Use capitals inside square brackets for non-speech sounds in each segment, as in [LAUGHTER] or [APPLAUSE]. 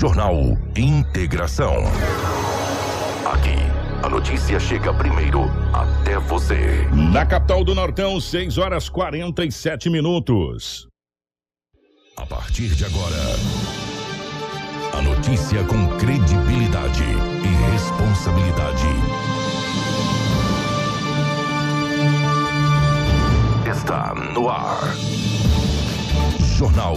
Jornal Integração. Aqui, a notícia chega primeiro até você. Na capital do Nortão, 6 horas 47 minutos. A partir de agora, a notícia com credibilidade e responsabilidade. Está no ar. Jornal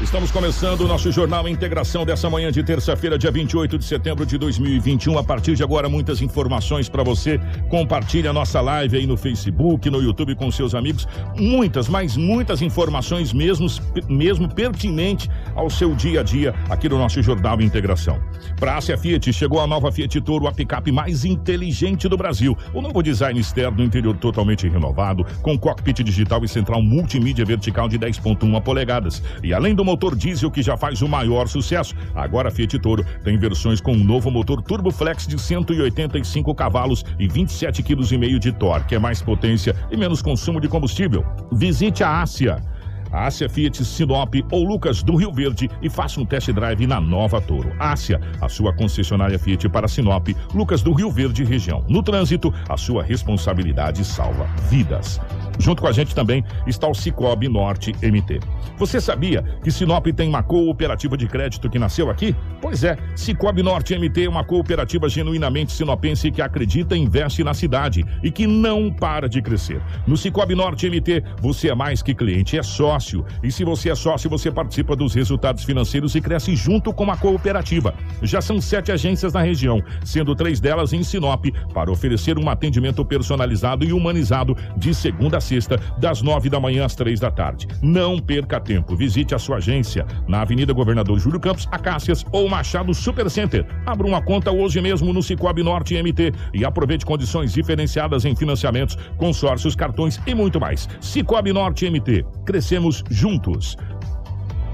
Estamos começando o nosso Jornal Integração dessa manhã de terça-feira, dia 28 de setembro de 2021. A partir de agora, muitas informações para você. Compartilhe a nossa live aí no Facebook, no YouTube com seus amigos. Muitas, mas muitas informações mesmo, mesmo pertinente ao seu dia a dia aqui no nosso Jornal Integração. Para a Fiat, chegou a nova Fiat Toro, a picape mais inteligente do Brasil. O novo design externo, interior totalmente renovado, com cockpit digital e central multimídia vertical de 10.1 polegadas. E além do motor diesel que já faz o maior sucesso. Agora a Fiat Toro tem versões com um novo motor Turbo Flex de 185 cavalos e 27,5 kg de torque, é mais potência e menos consumo de combustível. Visite a Ásia Ásia Fiat Sinop ou Lucas do Rio Verde e faça um test drive na nova Toro. Ásia, a sua concessionária Fiat para Sinop, Lucas do Rio Verde região. No trânsito, a sua responsabilidade salva vidas. Junto com a gente também está o Cicobi Norte MT. Você sabia que Sinop tem uma cooperativa de crédito que nasceu aqui? Pois é, Cicobi Norte MT é uma cooperativa genuinamente sinopense que acredita e investe na cidade e que não para de crescer. No Cicobi Norte MT, você é mais que cliente, é sócio. E se você é sócio, você participa dos resultados financeiros e cresce junto com a cooperativa. Já são sete agências na região, sendo três delas em Sinop, para oferecer um atendimento personalizado e humanizado de segunda a sexta, das nove da manhã às três da tarde. Não perca tempo. Visite a sua agência na Avenida Governador Júlio Campos, Acácias ou Machado Supercenter. Abra uma conta hoje mesmo no Cicobi Norte MT e aproveite condições diferenciadas em financiamentos, consórcios, cartões e muito mais. Cicobi Norte MT. Crescemos juntos.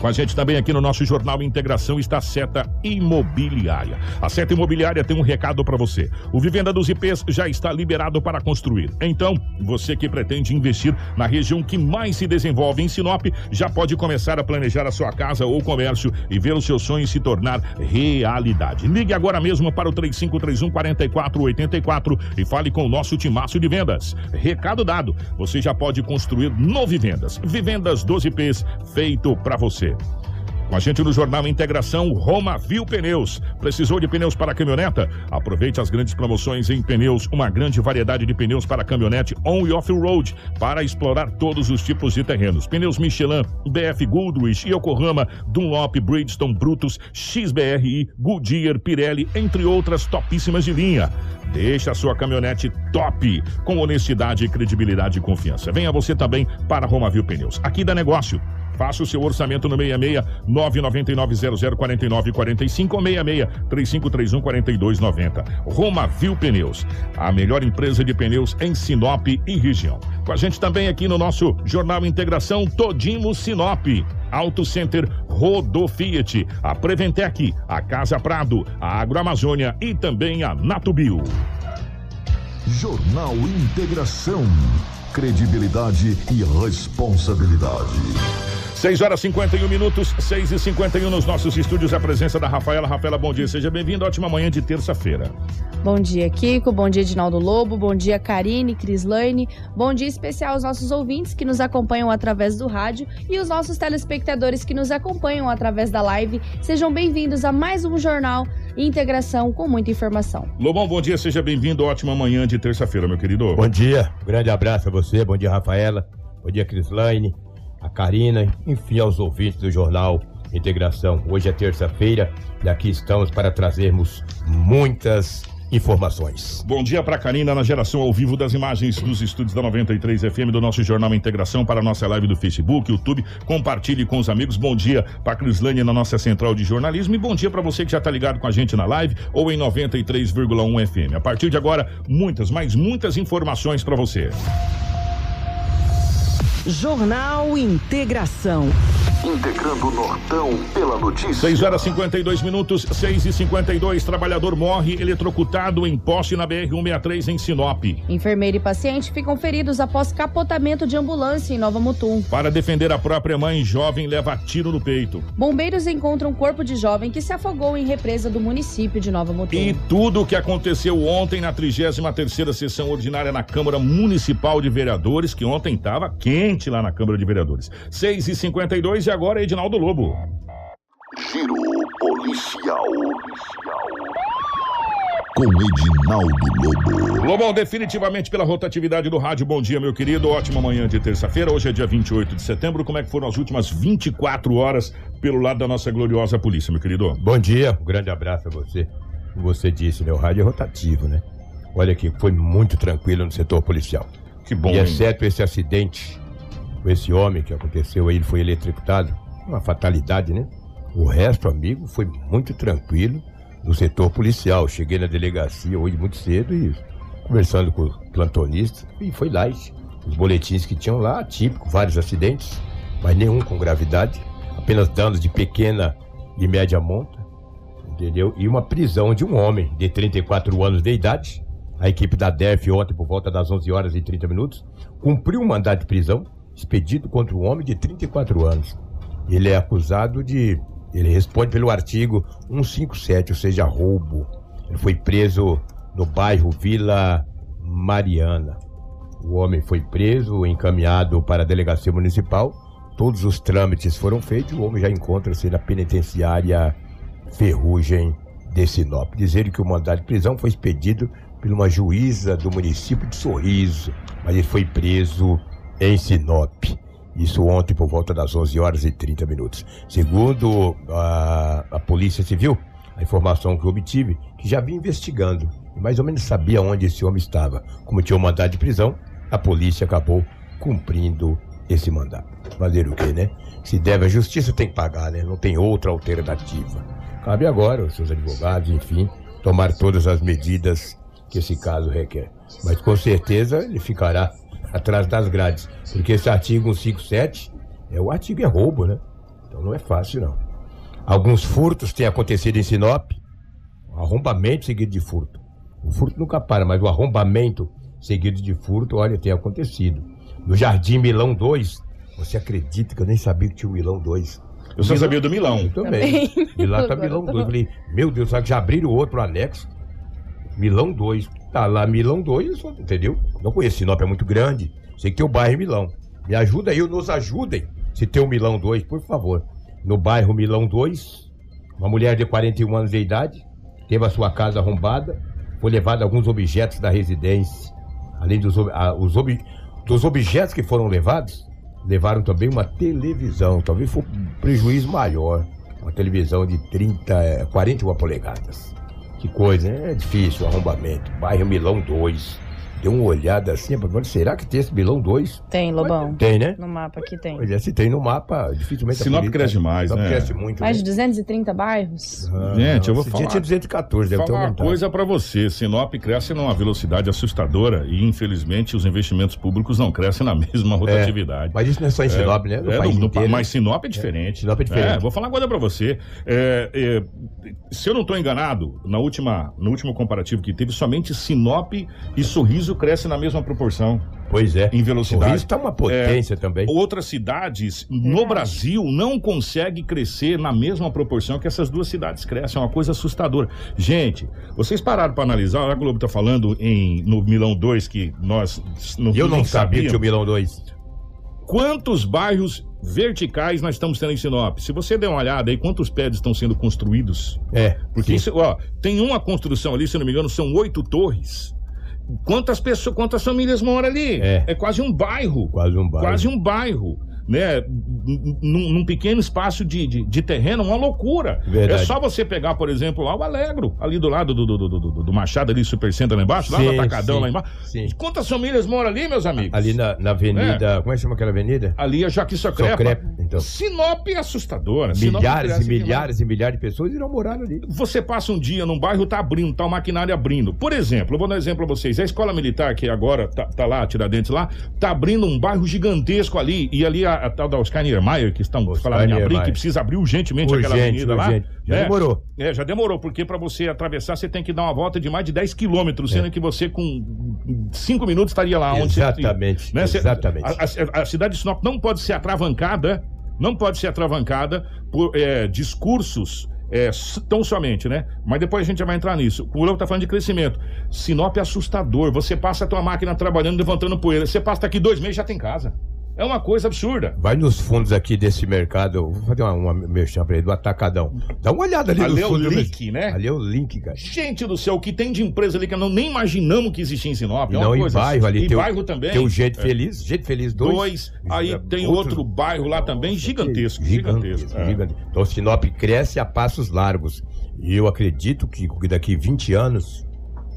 Com a gente também aqui no nosso Jornal Integração está a Seta Imobiliária. A Seta Imobiliária tem um recado para você. O Vivenda dos IPs já está liberado para construir. Então, você que pretende investir na região que mais se desenvolve em Sinop, já pode começar a planejar a sua casa ou comércio e ver o seu sonho se tornar realidade. Ligue agora mesmo para o 3531 4484 e fale com o nosso timaço de vendas. Recado dado, você já pode construir no Vivendas. Vivendas dos IPs, feito para você. Com a gente no Jornal Integração, Roma Viu Pneus. Precisou de pneus para caminhoneta? Aproveite as grandes promoções em pneus, uma grande variedade de pneus para caminhonete on e off-road, para explorar todos os tipos de terrenos. Pneus Michelin, BF Goodrich, Yokohama, Dunlop, Bridgestone, Brutus, XBRI, Goodyear, Pirelli, entre outras topíssimas de linha. Deixa a sua caminhonete top, com honestidade, credibilidade e confiança. Venha você também para Roma Viu Pneus. Aqui dá negócio. Faça o seu orçamento no 66 999 0049 45 ou 66 3531 4290. Roma Viu Pneus, a melhor empresa de pneus em Sinop e região. Com a gente também aqui no nosso Jornal Integração Todimo Sinop. Auto Center Rodo Fiat, a Preventec, a Casa Prado, a Agroamazônia e também a Natubio. Jornal Integração. Credibilidade e responsabilidade. 6 horas 51 minutos, 6 e 51 nos nossos estúdios. A presença da Rafaela. Rafaela, bom dia, seja bem-vindo. Ótima manhã de terça-feira. Bom dia, Kiko. Bom dia, Edinaldo Lobo. Bom dia, Karine, Crislaine. Bom dia especial aos nossos ouvintes que nos acompanham através do rádio e os nossos telespectadores que nos acompanham através da live. Sejam bem-vindos a mais um jornal Integração com muita informação. Lobão, bom dia, seja bem-vindo. Ótima manhã de terça-feira, meu querido. Bom dia, grande abraço a você. Bom dia, Rafaela. Bom dia, Crislaine a Karina, enfim, aos ouvintes do jornal Integração. Hoje é terça-feira e aqui estamos para trazermos muitas informações. Bom dia para Karina na geração ao vivo das imagens dos estúdios da 93 FM do nosso Jornal Integração para a nossa live do Facebook, YouTube. Compartilhe com os amigos. Bom dia para Crislane na nossa central de jornalismo e bom dia para você que já está ligado com a gente na live ou em 93,1 FM. A partir de agora, muitas, mas muitas informações para você. Jornal Integração. Integrando o Nortão pela notícia. 6 horas 52 minutos, 6 e 52 Trabalhador morre eletrocutado em poste na BR-163 em Sinop. Enfermeira e paciente ficam feridos após capotamento de ambulância em Nova Mutum. Para defender a própria mãe, jovem leva tiro no peito. Bombeiros encontram corpo de jovem que se afogou em represa do município de Nova Mutum. E tudo o que aconteceu ontem na 33 terceira sessão ordinária na Câmara Municipal de Vereadores, que ontem estava quente lá na Câmara de Vereadores. 6 e 52 e agora Edinaldo Lobo. Giro policial. Com Edinaldo Lobo. Lobão, definitivamente pela rotatividade do rádio. Bom dia, meu querido. Ótima manhã de terça-feira. Hoje é dia 28 de setembro. Como é que foram as últimas 24 horas pelo lado da nossa gloriosa polícia, meu querido? Bom dia, um grande abraço a você. Como você disse, né? O rádio é rotativo, né? Olha aqui, foi muito tranquilo no setor policial. Que bom. e hein? exceto esse acidente com esse homem que aconteceu aí, ele foi eletrocutado. Uma fatalidade, né? O resto, amigo, foi muito tranquilo no setor policial. Cheguei na delegacia hoje muito cedo e conversando com os plantonistas e foi light. Os boletins que tinham lá, típico, vários acidentes, mas nenhum com gravidade. Apenas danos de pequena e média monta, entendeu? E uma prisão de um homem de 34 anos de idade. A equipe da DEF ontem, por volta das 11 horas e 30 minutos, cumpriu um mandado de prisão expedido contra um homem de 34 anos. Ele é acusado de. Ele responde pelo artigo 157, ou seja, roubo. Ele foi preso no bairro Vila Mariana. O homem foi preso, encaminhado para a delegacia municipal. Todos os trâmites foram feitos. O homem já encontra-se na penitenciária Ferrugem de Sinop. Dizer que o mandado de prisão foi expedido por uma juíza do município de Sorriso, mas ele foi preso em Sinop. Isso ontem por volta das 11 horas e 30 minutos. Segundo a, a Polícia Civil, a informação que obtive, que já vinha investigando e mais ou menos sabia onde esse homem estava. Como tinha um mandado de prisão, a polícia acabou cumprindo esse mandado. Fazer o quê, né? Se deve à justiça, tem que pagar, né? Não tem outra alternativa. Cabe agora os seus advogados, enfim, tomar todas as medidas que esse caso requer. Mas com certeza ele ficará atrás das grades. Porque esse artigo 157 é o artigo é roubo, né? Então não é fácil, não. Alguns furtos têm acontecido em Sinop. Arrombamento seguido de furto. O furto nunca para, mas o arrombamento seguido de furto, olha, tem acontecido. No Jardim Milão 2, você acredita que eu nem sabia que tinha o Milão 2? Eu só sabia do Milão. Eu também. Também. E lá tá Milão eu tô- 2. Eu falei, meu Deus, sabe que já abriram outro anexo? Milão 2. Tá lá Milão 2, eu só- entendeu? Não conheço, Sinop é muito grande. Sei que tem o bairro Milão. Me ajuda aí, nos ajudem. Se tem o Milão 2, por favor. No bairro Milão 2, uma mulher de 41 anos de idade teve a sua casa arrombada, foi levada alguns objetos da residência. Além dos, ob- ah, os ob- dos objetos que foram levados, levaram também uma televisão. Talvez foi um prejuízo maior. Uma televisão de 30, eh, 41 polegadas. Que coisa? É difícil arrombamento. Bairro Milão 2. Deu uma olhada assim, mas será que tem esse Milão 2? Tem, Lobão. Tem, né? No mapa aqui tem. Pois é, se tem no mapa, dificilmente a Sinop cresce demais, Sinop né? cresce muito. Mais né? de 230 bairros? Ah, Gente, eu vou falar. tinha 214, deve ter Falar uma aumentado. coisa pra você, Sinop cresce numa velocidade assustadora e infelizmente os investimentos públicos não crescem na [LAUGHS] mesma rotatividade. Mas isso não é só em Sinop, né? No É, país no- no- inteiro. mas Sinop é diferente. Sinop é diferente. vou falar uma coisa pra você. É, é, se eu não estou enganado, na última, no último comparativo que teve, somente Sinop e Sorriso crescem na mesma proporção Pois é. em velocidade. Rio está uma potência também. Outras cidades no Brasil não conseguem crescer na mesma proporção que essas duas cidades crescem. É uma coisa assustadora. Gente, vocês pararam para analisar, a Globo tá falando em, no Milão 2 que nós não, E eu não nem sabia que o Milão 2. Quantos bairros verticais nós estamos tendo em Sinop? Se você der uma olhada aí, quantos prédios estão sendo construídos? É. Porque isso, ó, tem uma construção ali, se não me engano, são oito torres. Quantas pessoas, quantas famílias moram ali? É. quase um bairro. Quase um bairro. Quase um bairro. Né, n- n- num pequeno espaço de, de, de terreno, uma loucura. Verdade. É só você pegar, por exemplo, lá o Alegro, ali do lado do, do, do, do- do Machado, ali, Supercenter lá embaixo, lá no Sim, Atacadão sim, lá embaixo. sim. Quantas famílias moram ali, meus amigos? Ali na, na avenida. Como é que chama aquela avenida? Ali é Joaquim Socrepa. Socrepa, então. Sinop é assustadora. Milhares e milhares e milhares de pessoas irão morar ali. Você passa um dia num bairro, tá abrindo, tá o maquinário abrindo. Por exemplo, eu vou dar um exemplo pra vocês. A escola militar, que agora tá, tá lá, Tiradentes lá, tá abrindo um bairro gigantesco ali. E ali a, a tal da Oscar Niemeyer, que estão falando em abrir, que precisa abrir urgentemente aquela Urgente, avenida lá. urgente. Já né? demorou. É, já demorou, porque pra você atravessar, você tem que dar uma volta de mais de 10 quilômetros, sendo que você com 5 minutos estaria lá onde Exatamente, você. né? Exatamente. a, a- a cidade de Sinop não pode ser atravancada, não pode ser atravancada por é, discursos é, tão somente, né? Mas depois a gente já vai entrar nisso. O Léo tá falando de crescimento. Sinop é assustador. Você passa a tua máquina trabalhando, levantando poeira. Você passa daqui dois meses já tem casa. É uma coisa absurda. Vai nos fundos aqui desse mercado. Vou fazer uma, uma merchan pra ele, do Atacadão. Dá uma olhada ali Ali nos é o fundos. do link, né? Ali é o link, cara. Gente do céu, o que tem de empresa ali que nós nem imaginamos que existia em Sinop. E é não, em coisa bairro ali. E tem o- bairro também. Tem o Gente É. Feliz, Gente Feliz 2. Dois. Aí É, tem outro bairro lá também, gigantesco. Gigantesco. Gigantesco, é. gigantesco. Então Sinop cresce a passos largos. E eu acredito que daqui 20 anos,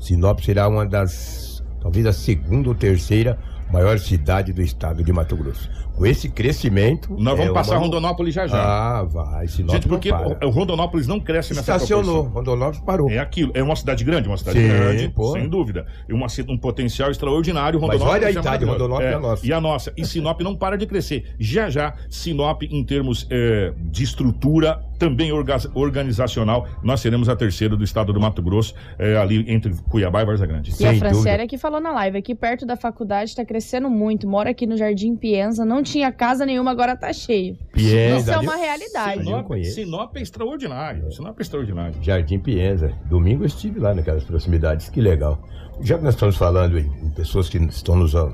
Sinop será uma das, talvez a segunda ou terceira maior cidade do estado de Mato Grosso. Com esse crescimento. Nós vamos é passar uma- Rondonópolis já já. Ah, vai. Sinop Gente, porque o, Rondonópolis não cresce nessa Estacionou. Rondonópolis parou. É aquilo, é uma cidade grande, uma cidade Sim, grande, pô. sem dúvida. E uma, um potencial extraordinário. Mas Rondonópolis olha a é idade, maravilhoso. Rondonópolis é a nossa. E a nossa. E Sinop não para de crescer. Já já, Sinop, em termos é, de estrutura, também orga- organizacional, nós seremos a terceira do estado do Mato Grosso, é, ali entre Cuiabá e Varza Grande. E a Sem Franciele dúvida. que falou na live, aqui perto da faculdade tá crescendo muito. Mora aqui no Jardim Pienza, não tinha casa nenhuma, agora tá cheio. Pienza, Isso é uma realidade. Sinop. Sinop é extraordinário. Sinop é extraordinário. Jardim Pienza. Domingo eu estive lá naquelas proximidades, que legal. Já que nós estamos falando em pessoas que estão nos, ah,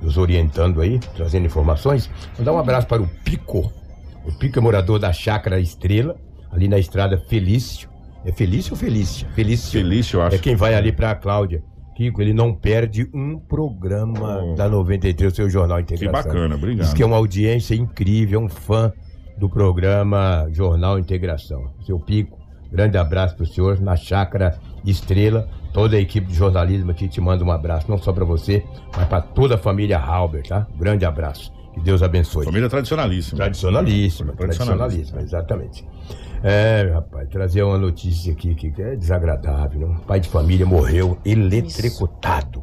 nos orientando aí, trazendo informações, mandar um abraço para o Pico. O Pico é morador da Chácara Estrela, ali na estrada Felício. É Felício ou Felícia? Felício. Felício, eu acho. É quem vai ali para a Cláudia. Kiko, ele não perde um programa Oh. da 93, o seu Jornal Que Integração. bacana, obrigado. Diz que é uma audiência incrível, é um fã do programa Jornal Integração. Seu Pico, grande abraço pro senhor, na Chácara Estrela. Toda a equipe de jornalismo aqui te manda um abraço, não só para você, mas para toda a família Halber, tá? Grande abraço. Que Deus abençoe. Família tradicionalíssima. Tradicionalíssima, Tradicionalíssima. exatamente. É, rapaz, trazer uma notícia aqui que é desagradável. né? Um pai de família morreu eletricutado.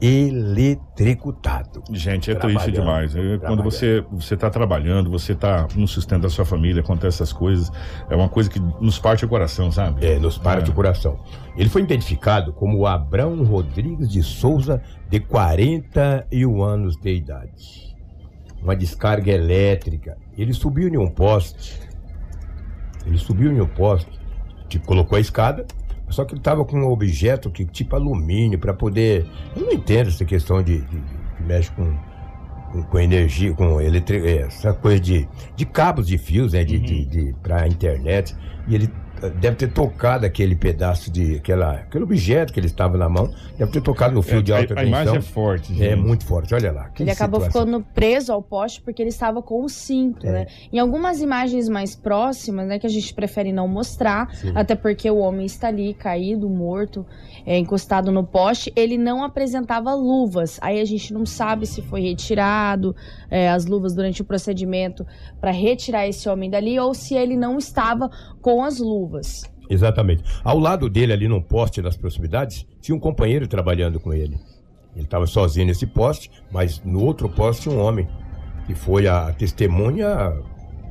Eletricutado. Gente, é triste demais. É, Quando você você está trabalhando, você está no sustento da sua família, acontece essas coisas, é uma coisa que nos parte o coração, sabe? É, nos para É. de coração. Ele foi identificado como Abrão Rodrigues de Souza, de 41 anos de idade. Uma descarga elétrica. Ele subiu em um poste. Ele subiu em um poste, tipo, colocou a escada, só que ele estava com um objeto que tipo alumínio para poder. Eu não entendo essa questão de, de- que mexe com, com, com energia, com eletri... é, essa coisa de, de cabos de fios, né? De, de, de, pra internet. E ele deve ter tocado aquele pedaço de. Aquela, aquele objeto que ele estava na mão, deve ter tocado no fio É, de alta a, a imagem é tensão. forte. É, gente. muito forte, olha lá. que Ele acabou situação. ficando preso ao poste porque ele estava com o cinto, É. né? Em algumas imagens mais próximas, né, que a gente prefere não mostrar, Sim. até porque o homem está ali caído, morto, é, encostado no poste, ele não apresentava luvas. Aí a gente não sabe se foi retirado é, as luvas durante o procedimento para retirar esse homem dali ou se ele não estava com as luvas. Exatamente. Ao lado dele, ali num poste nas proximidades, tinha um companheiro trabalhando com ele. Ele estava sozinho nesse poste, mas no outro poste um homem, que foi a testemunha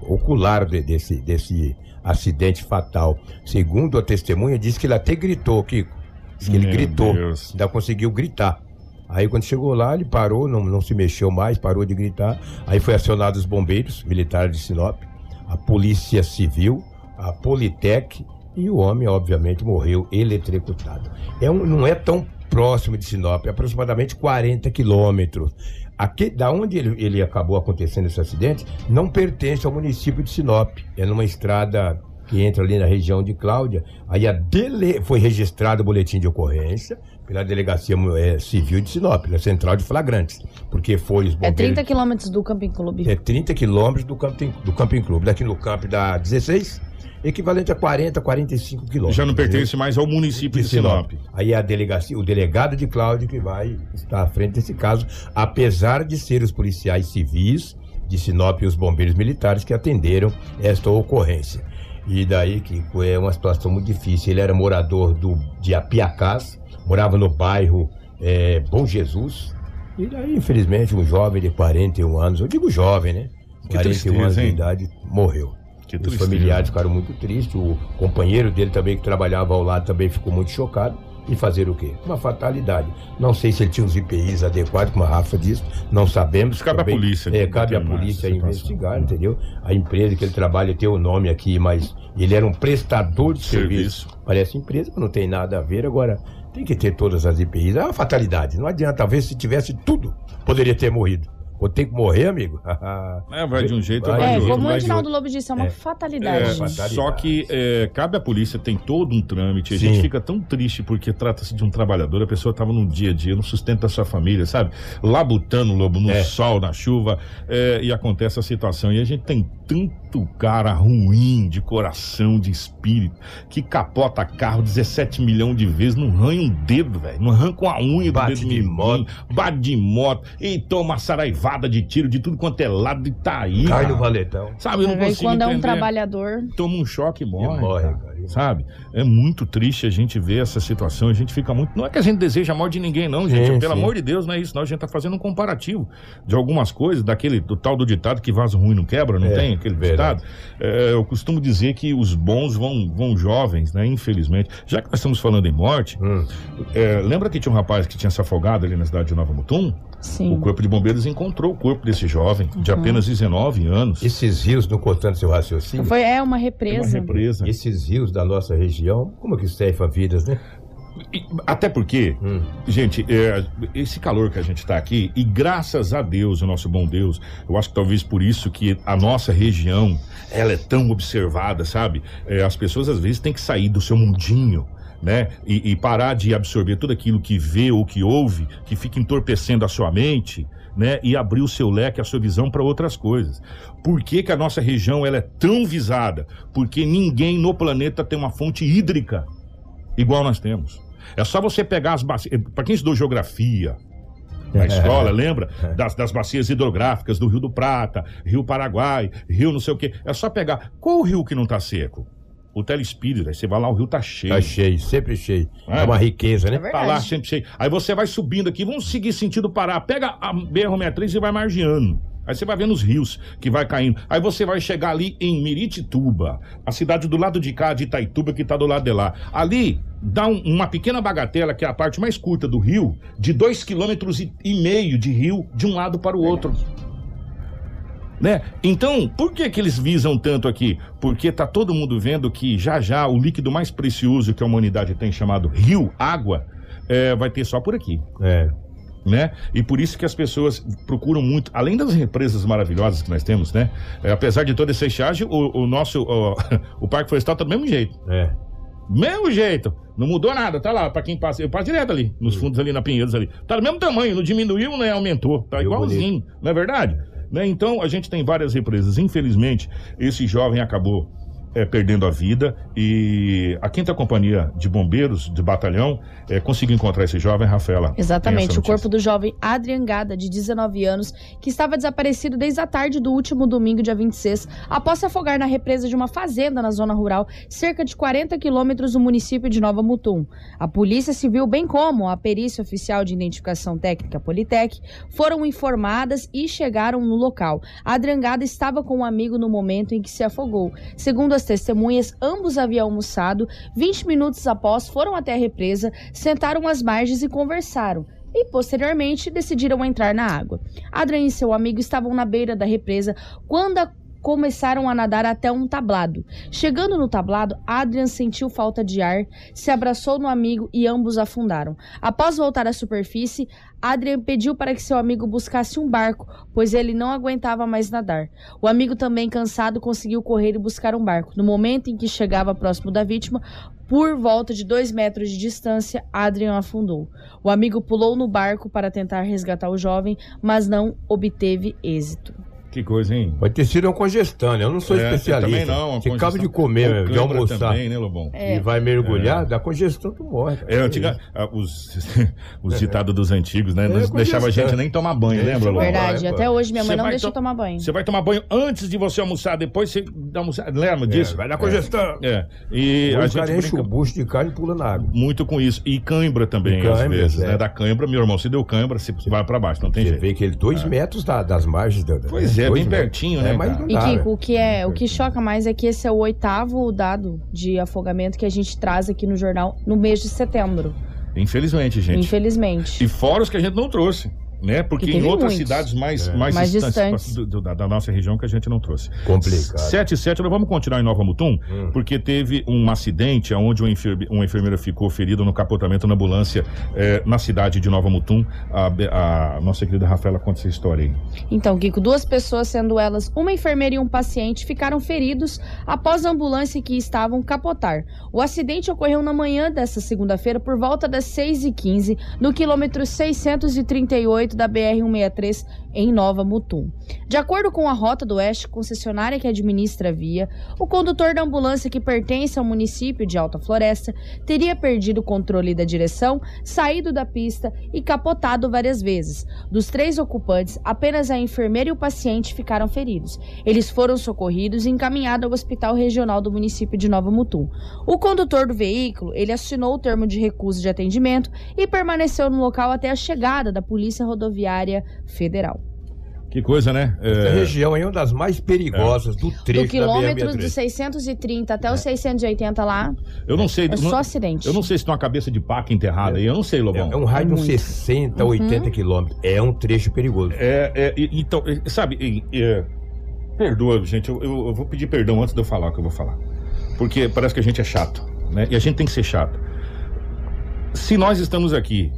ocular de- desse, desse acidente fatal. Segundo a testemunha, disse que ele até gritou, Kiko. Diz que ele Meu gritou, Deus. ainda conseguiu gritar. Aí quando chegou lá, ele parou, não, não se mexeu mais, parou de gritar. Aí foi acionado os bombeiros militares de Sinop, a polícia civil, a Politec e o homem, obviamente, morreu eletrocutado. É um, não é tão próximo de Sinop, é aproximadamente 40 quilômetros. Aqui, da onde ele, ele acabou acontecendo esse acidente, não pertence ao município de Sinop. É numa estrada que entra ali na região de Cláudia. Aí a dele... foi registrado o boletim de ocorrência pela Delegacia eh, Civil de Sinop, na Central de Flagrantes. Porque foi os É bombeiros... 30 quilômetros do Camping Clube. É 30 quilômetros do camping, do camping Clube. Daqui no campo dá 16, equivalente a 40, 45 quilômetros. Já não entendeu? pertence mais ao município de Sinop. Aí é a delegacia, o delegado de Cláudio que vai estar à frente desse caso, apesar de ser os policiais civis de Sinop e os bombeiros militares que atenderam esta ocorrência. E daí que é uma situação muito difícil. Ele era morador do, de Apiacás, morava no bairro eh, Bom Jesus. E daí, infelizmente, um jovem de 41 anos, eu digo jovem, né? Que 41 anos tristeza, de hein? idade, morreu. Que Os tristeza. familiares ficaram muito tristes. O companheiro dele também, que trabalhava ao lado, também ficou muito chocado. E fazer o quê? Uma fatalidade. Não sei se ele tinha os IPIs adequados, como a Rafa disse, não sabemos. Isso cabe à Também- polícia É, cabe à polícia investigar, entendeu? A empresa que ele trabalha tem o nome aqui, mas ele era um prestador de Serviço. serviço. Parece empresa, mas não tem nada a ver. Agora, tem que ter todas as IPIs. É uma fatalidade. Não adianta, talvez se tivesse tudo, poderia ter morrido. Ou tem que morrer, amigo? [LAUGHS] É, vai de um jeito ou Vai vai É, de outro. como o Edinaldo. Lobo disse, é uma É. fatalidade. É, fatalidade. só que é, cabe à polícia, tem todo um trâmite. A Sim. gente fica tão triste porque trata-se de um trabalhor, a pessoa estava no dia a dia, no sustento da sua família, sabe? Labutando o lobo no É. sol, na chuva, é, e acontece a situação. E a gente tem tanto cara ruim de coração, de espírito, que capota carro 17 milhões de vezes, não arranha um dedo, velho. Não arranca uma unha do Bate dedo de ninguém, moto. Bate de moto e toma saraivada de tiro de tudo quanto é lado e tá aí. Cai cara. no valetão. Sabe, eu não consigo quando é um entender trabalhador. toma um choque e morre. morre, cara. cara. Sabe? É muito triste a gente ver essa situação. A gente fica muito. Não é que a gente deseja a morte de ninguém, não, gente. Sim, Pelo sim. amor de Deus, não é isso. Não. A gente tá fazendo um comparativo de algumas coisas, daquele do tal do ditado que vaso ruim não quebra, não É, tem aquele verdade. ditado. É, eu costumo dizer que os bons vão, vão jovens, né? Infelizmente. Já que nós estamos falando em morte, Hum. é, lembra que tinha um rapaz que tinha se afogado ali na cidade de Nova Mutum? Sim. O Corpo de Bombeiros encontrou o corpo desse jovem, de apenas 19 anos. Esses rios, não cortando seu raciocínio, Foi, é uma Tem uma represa. represa. esses rios da nossa região, como que ceifam vidas, né? Até porque, Hum. gente, é, esse calor que a gente está aqui, e graças a Deus, o nosso bom Deus, eu acho que talvez por isso que a nossa região, ela é tão observada, sabe? É, as pessoas às vezes têm que sair do seu mundinho. Né? E, e parar de absorver tudo aquilo que vê ou que ouve, que fica entorpecendo a sua mente, né? E abrir o seu leque, a sua visão para outras coisas. Por que, que a nossa região ela é tão visada? Porque ninguém no planeta tem uma fonte hídrica igual nós temos. É só você pegar as bacias. Para quem estudou geografia na escola, lembra? Das, das bacias hidrográficas do Rio do Prata, Rio Paraguai, Rio não sei o quê. É só pegar. Qual o rio que não tá seco? O Telespírito. Aí você vai lá, o rio tá cheio. Tá cheio, sempre cheio. É. É uma riqueza, né? É Tá lá verdade. sempre cheio. Aí você vai subindo aqui, vamos seguir sentido Pará. Pega a BR-63 e vai margeando. Aí você vai vendo os rios que vai caindo. Aí você vai chegar ali em Miritituba, a cidade do lado de cá de Itaituba, que tá do lado de lá. Ali dá um- uma pequena bagatela, que é a parte mais curta do rio, de dois quilômetros e, e meio de rio de um lado para o outro. Né? Então, por que que eles visam tanto aqui? Porque tá todo mundo vendo que já já o líquido mais precioso que a humanidade tem, chamado rio, água, é, vai ter só por aqui É. né? E por isso que as pessoas procuram muito, além das represas maravilhosas que nós temos, né? É, apesar de toda essa estiagem, o, o nosso, o, [LAUGHS] o Parque Florestal tá do mesmo jeito. É. Mesmo jeito. Não mudou nada, tá lá, pra quem passa. Eu passo direto ali, nos fundos ali, na Pinheiros ali. Tá do mesmo tamanho, não diminuiu, nem aumentou. Tá igualzinho, não é verdade? Né? Então, a gente tem várias represas. Infelizmente, esse jovem acabou é, perdendo a vida e a quinta companhia de bombeiros de batalhão é, conseguiu encontrar esse jovem, Rafaela. Exatamente, o corpo do jovem Adrian Gada, de 19 anos, que estava desaparecido desde a tarde do último domingo, dia 26, após se afogar na represa de uma fazenda na zona rural, cerca de 40 quilômetros do município de Nova Mutum. A Polícia Civil, bem como a Perícia Oficial de Identificação Técnica Politec, foram informadas e chegaram no local. Adrian Gada estava com um amigo no momento em que se afogou. Segundo as testemunhas, ambos haviam almoçado. 20 minutos após, foram até a represa, sentaram às margens e conversaram. E, posteriormente, decidiram entrar na água. Adrian e seu amigo estavam na beira da represa quando a começaram a nadar até um tablado. Chegando no tablado, Adrian sentiu falta de ar, se abraçou no amigo e ambos afundaram. Após voltar à superfície, Adrian pediu para que seu amigo buscasse um barco, pois ele não aguentava mais nadar. O amigo, também cansado, conseguiu correr e buscar um barco. No momento em que chegava próximo da vítima, por volta de dois metros de distância, Adrian afundou. O amigo pulou no barco para tentar resgatar o jovem, mas não obteve êxito. Que coisa, hein? Pode ter sido uma congestão, né? Eu não sou É, especialista. também não, uma Você acaba de comer, Ou de almoçar também, né, Lobão? É. e vai mergulhar, dá congestão, tu morre. É, antiga, ah, os, [LAUGHS] os ditados dos antigos, né? É, Não deixava a gente nem tomar banho, É, lembra, Lobão? Verdade, até hoje minha mãe Você não deixa eu to- tomar banho. Você vai tomar banho antes de você almoçar, depois você dá almoçar. Lembra disso? É, vai dar congestão. É. E a o gente cara enche o bucho de carne e pula na água. muito com isso. E cãibra também, E às cãibra, vezes, é. né? Da cãibra, meu irmão, se deu cãibra, você vai pra baixo, não tem Você jeito. vê que ele dois metros da- das margens da. Pois é, dois bem pertinho, né, É, mas não E dá, Kiko, velho. o que, é, o que choca mais é que esse é o oitavo dado de afogamento que a gente traz aqui no jornal no mês de setembro. Infelizmente, gente. Infelizmente. E fora os que a gente não trouxe. Né? Porque Que em outras muitos. cidades mais, É. mais, Mais distantes distantes. do- do- da, da nossa região que a gente não trouxe. Complicado. 7 e 7, nós vamos continuar em Nova Mutum, Hum. porque teve um acidente onde uma, enferme- uma enfermeira ficou ferida no capotamento na ambulância eh, na cidade de Nova Mutum. A, a nossa querida Rafaela conta essa história aí. Então, Kiko, duas pessoas, sendo elas uma enfermeira e um paciente, ficaram feridos após a ambulância que estavam capotar. O acidente ocorreu na manhã desta segunda-feira por volta das 6h15, no quilômetro 638 da BR-163, em Nova Mutum. De acordo com a Rota do Oeste, concessionária que administra a via, o condutor da ambulância que pertence ao município de Alta Floresta teria perdido o controle da direção, saído da pista e capotado várias vezes. Dos três ocupantes, apenas a enfermeira e o paciente ficaram feridos. Eles foram socorridos e encaminhados ao Hospital Regional do município de Nova Mutum. O condutor do veículo, ele assinou o termo de recusa de atendimento e permaneceu no local até a chegada da Polícia Rodoviária Federal. Que coisa, né? Essa Eh, região aí é uma das mais perigosas do trecho Do quilômetro da de BR-63. 630 até o 680 lá, eu não sei. é não- só acidente. eu não sei se tem uma cabeça de paca enterrada aí. Eu não sei, Lobão. É, é um raio de uns Muito. 60, 80 quilômetros. É um trecho perigoso. É, é, então, é, sabe, é, perdoa, gente, eu, eu- eu vou pedir perdão antes de eu falar o que eu vou falar. Porque parece que a gente é chato, né? E a gente tem que ser chato. Se nós estamos aqui,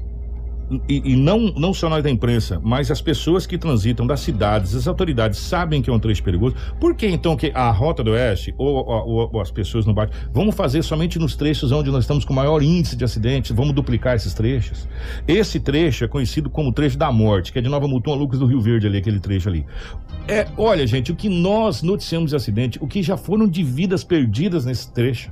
e, e não, não só nós da imprensa, mas as pessoas que transitam das cidades, as autoridades sabem que é um trecho perigoso, por que então que a Rota do Oeste ou, ou- ou as pessoas no bairro vamos fazer somente nos trechos onde nós estamos com maior índice de acidentes, vamos duplicar esses trechos? Esse trecho é conhecido como trecho da morte, que é de Nova Mutum a Lucas do Rio Verde ali, aquele trecho ali. É, olha, gente, o que nós noticiamos de acidente, o que já foram de vidas perdidas nesse trecho,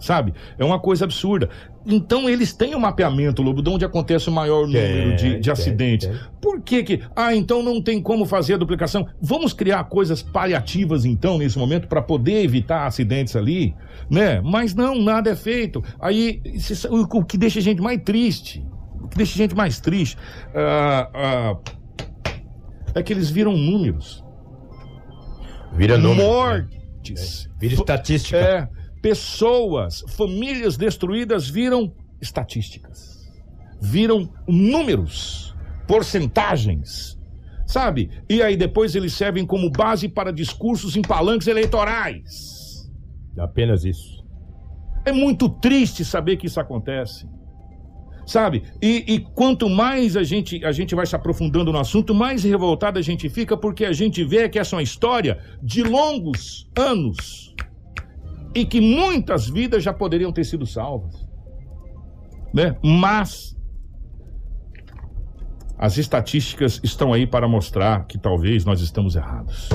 sabe? É uma coisa absurda. Então eles têm um mapeamento, Lobo, de onde acontece o maior número de, de tem, acidentes. tem. Por que que... Ah, então não tem como fazer a duplicação. Vamos criar coisas paliativas, então, nesse momento, para poder evitar acidentes ali, né? Mas não, nada é feito. Aí, o que deixa a gente mais triste, o que deixa a gente mais triste, ah, ah, é que eles viram números. Vira número. Mortes. Vira estatística. É, pessoas, famílias destruídas viram estatísticas. Viram números, porcentagens. Sabe? E aí depois eles servem como base para discursos em palanques eleitorais. Apenas isso. É muito triste saber que isso acontece. Sabe? E, e quanto mais a gente, a gente vai se aprofundando no assunto, mais revoltado a gente fica, porque a gente vê que essa é uma história de longos anos e que muitas vidas já poderiam ter sido salvas. Né? Mas as estatísticas estão aí para mostrar que talvez nós estamos errados.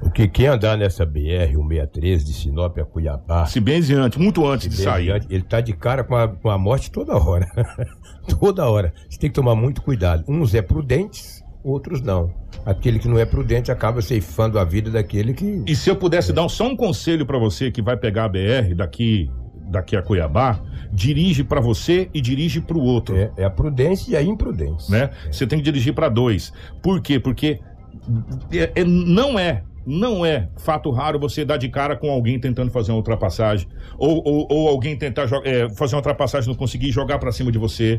O que quem andar nessa BR-163 de Sinop a Cuiabá, Se bem antes, muito antes de sair. adiante, ele tá de cara com a, com a morte toda hora. [LAUGHS] toda hora. Você tem que tomar muito cuidado. Uns é prudentes, outros não. Aquele que não é prudente acaba ceifando a vida daquele que. E se eu pudesse dar só um conselho pra você que vai pegar a BR daqui daqui a Cuiabá, dirige pra você e dirige pro outro, É, é a prudência e a imprudência. né? Você tem que dirigir pra dois. Por quê? Porque é- é- não é não é fato raro você dar de cara com alguém tentando fazer uma ultrapassagem ou, ou, ou alguém tentar é, fazer uma ultrapassagem e não conseguir jogar pra cima de você.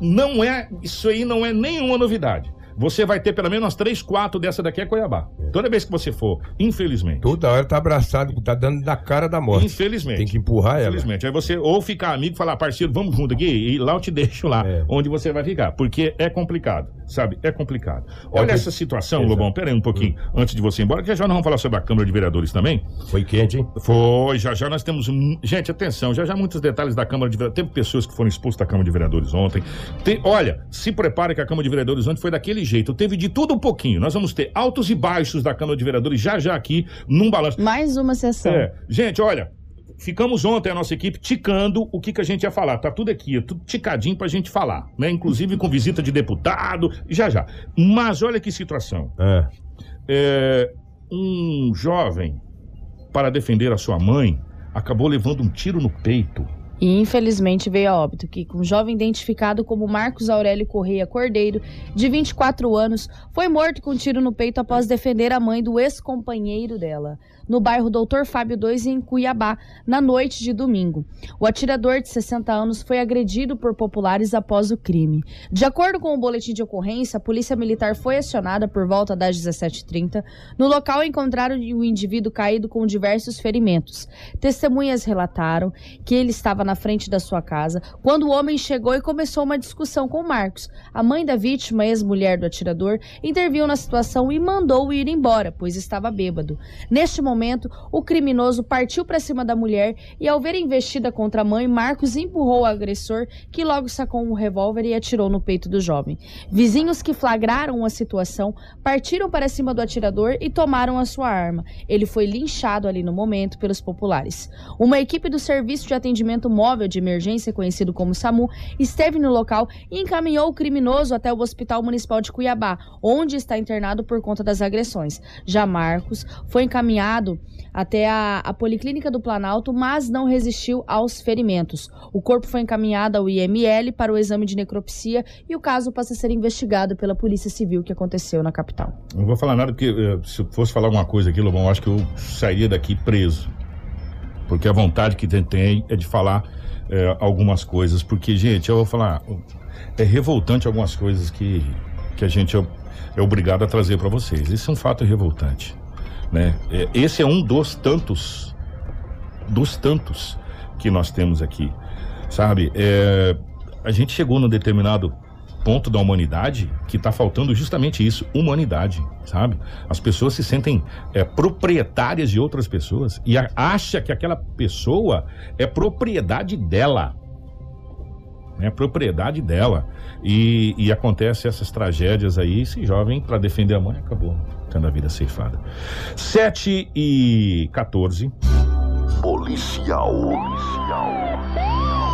Não é isso aí não é nenhuma novidade. Você vai ter pelo menos três, quatro dessa daqui é Cuiabá. Toda vez que você for, infelizmente. Toda hora tá abraçado, tá dando na cara da morte. Infelizmente. Tem que empurrar ela. Infelizmente. Aí você ou ficar amigo e falar, parceiro, vamos junto aqui, e lá eu te [LAUGHS] deixo lá, É. onde você vai ficar. Porque é complicado, sabe? É complicado. Olha que- essa situação, Exato. Lobão, pera aí um pouquinho, antes de você ir embora, que já nós vamos falar sobre a Câmara de Vereadores também. Foi quente, hein? Foi, já já nós temos. Gente, atenção, já já muitos detalhes da Câmara de Vereadores. Teve pessoas que foram expulsas da Câmara de Vereadores ontem. Tem- olha, se prepare que a Câmara de Vereadores ontem foi daquele jeito. Teve de tudo um pouquinho. Nós vamos ter altos e baixos da Câmara de Vereadores já já aqui num balanço. Mais uma sessão. É, gente, olha. Ficamos ontem, a nossa equipe, ticando o que, que a gente ia falar. Tá tudo aqui, é tudo ticadinho pra gente falar, né? Inclusive com visita de deputado, já já. Mas olha que situação. É. É, um jovem, para defender a sua mãe, acabou levando um tiro no peito. E infelizmente veio a óbito que um jovem identificado como Marcos Aurélio Correia Cordeiro, de 24 anos, foi morto com um tiro no peito após defender a mãe do ex-companheiro dela, no bairro Doutor Fábio II, em Cuiabá, na noite de domingo. O atirador de 60 anos foi agredido por populares após o crime. De acordo com o boletim de ocorrência, a polícia militar foi acionada por volta das 17h30. No local encontraram o indivíduo caído com diversos ferimentos. Testemunhas relataram que ele estava na frente da sua casa quando o homem chegou e começou uma discussão com Marcos. A mãe da vítima, ex-mulher do atirador, interviu na situação e mandou-o ir embora, pois estava bêbado. Neste momento, o criminoso partiu para cima da mulher e, ao ver a investida contra a mãe, Marcos empurrou o agressor, que logo sacou um revólver e atirou no peito do jovem. Vizinhos que flagraram a situação partiram para cima do atirador e tomaram a sua arma. Ele foi linchado ali no momento pelos populares. Uma equipe do Serviço de Atendimento Móvel de Emergência, conhecido como SAMU, esteve no local e encaminhou o criminoso até o Hospital Municipal de Cuiabá, onde está internado por conta das agressões. Já Marcos foi encaminhado até a, a Policlínica do Planalto, mas não resistiu aos ferimentos. O corpo foi encaminhado ao IML para o exame de necropsia e o caso passa a ser investigado pela Polícia Civil que aconteceu na capital. Não vou falar nada porque eh, se fosse falar alguma coisa aqui, Lobão, acho que eu sairia daqui preso. Porque a vontade que tem- é de falar eh, algumas coisas. Porque, gente, eu vou falar, é revoltante algumas coisas que, que a gente é, é obrigado a trazer para vocês. Isso é um fato revoltante. Né? É, esse é um dos tantos, dos tantos que nós temos aqui. Sabe? É, a gente chegou num determinado ponto da humanidade que está faltando justamente isso, humanidade, sabe? As pessoas se sentem é, proprietárias de outras pessoas e a- acha que aquela pessoa é propriedade dela. É propriedade dela. E, e acontece essas tragédias aí, esse jovem, para defender a mãe, acabou tendo a vida ceifada. 7 e 14. Policial. Policial.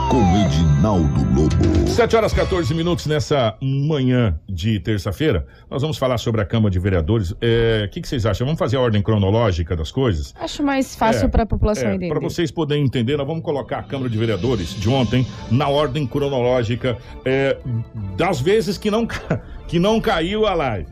Com Edinaldo Lobo. 7 horas 14 minutos nessa manhã de terça-feira. Nós vamos falar sobre a Câmara de Vereadores. É, O que, que vocês acham? Vamos fazer a ordem cronológica das coisas? Acho mais fácil É, para a população É, entender. para vocês poderem entender, nós vamos colocar a Câmara de Vereadores de ontem na ordem cronológica é, das vezes que não, [LAUGHS] que não caiu a live,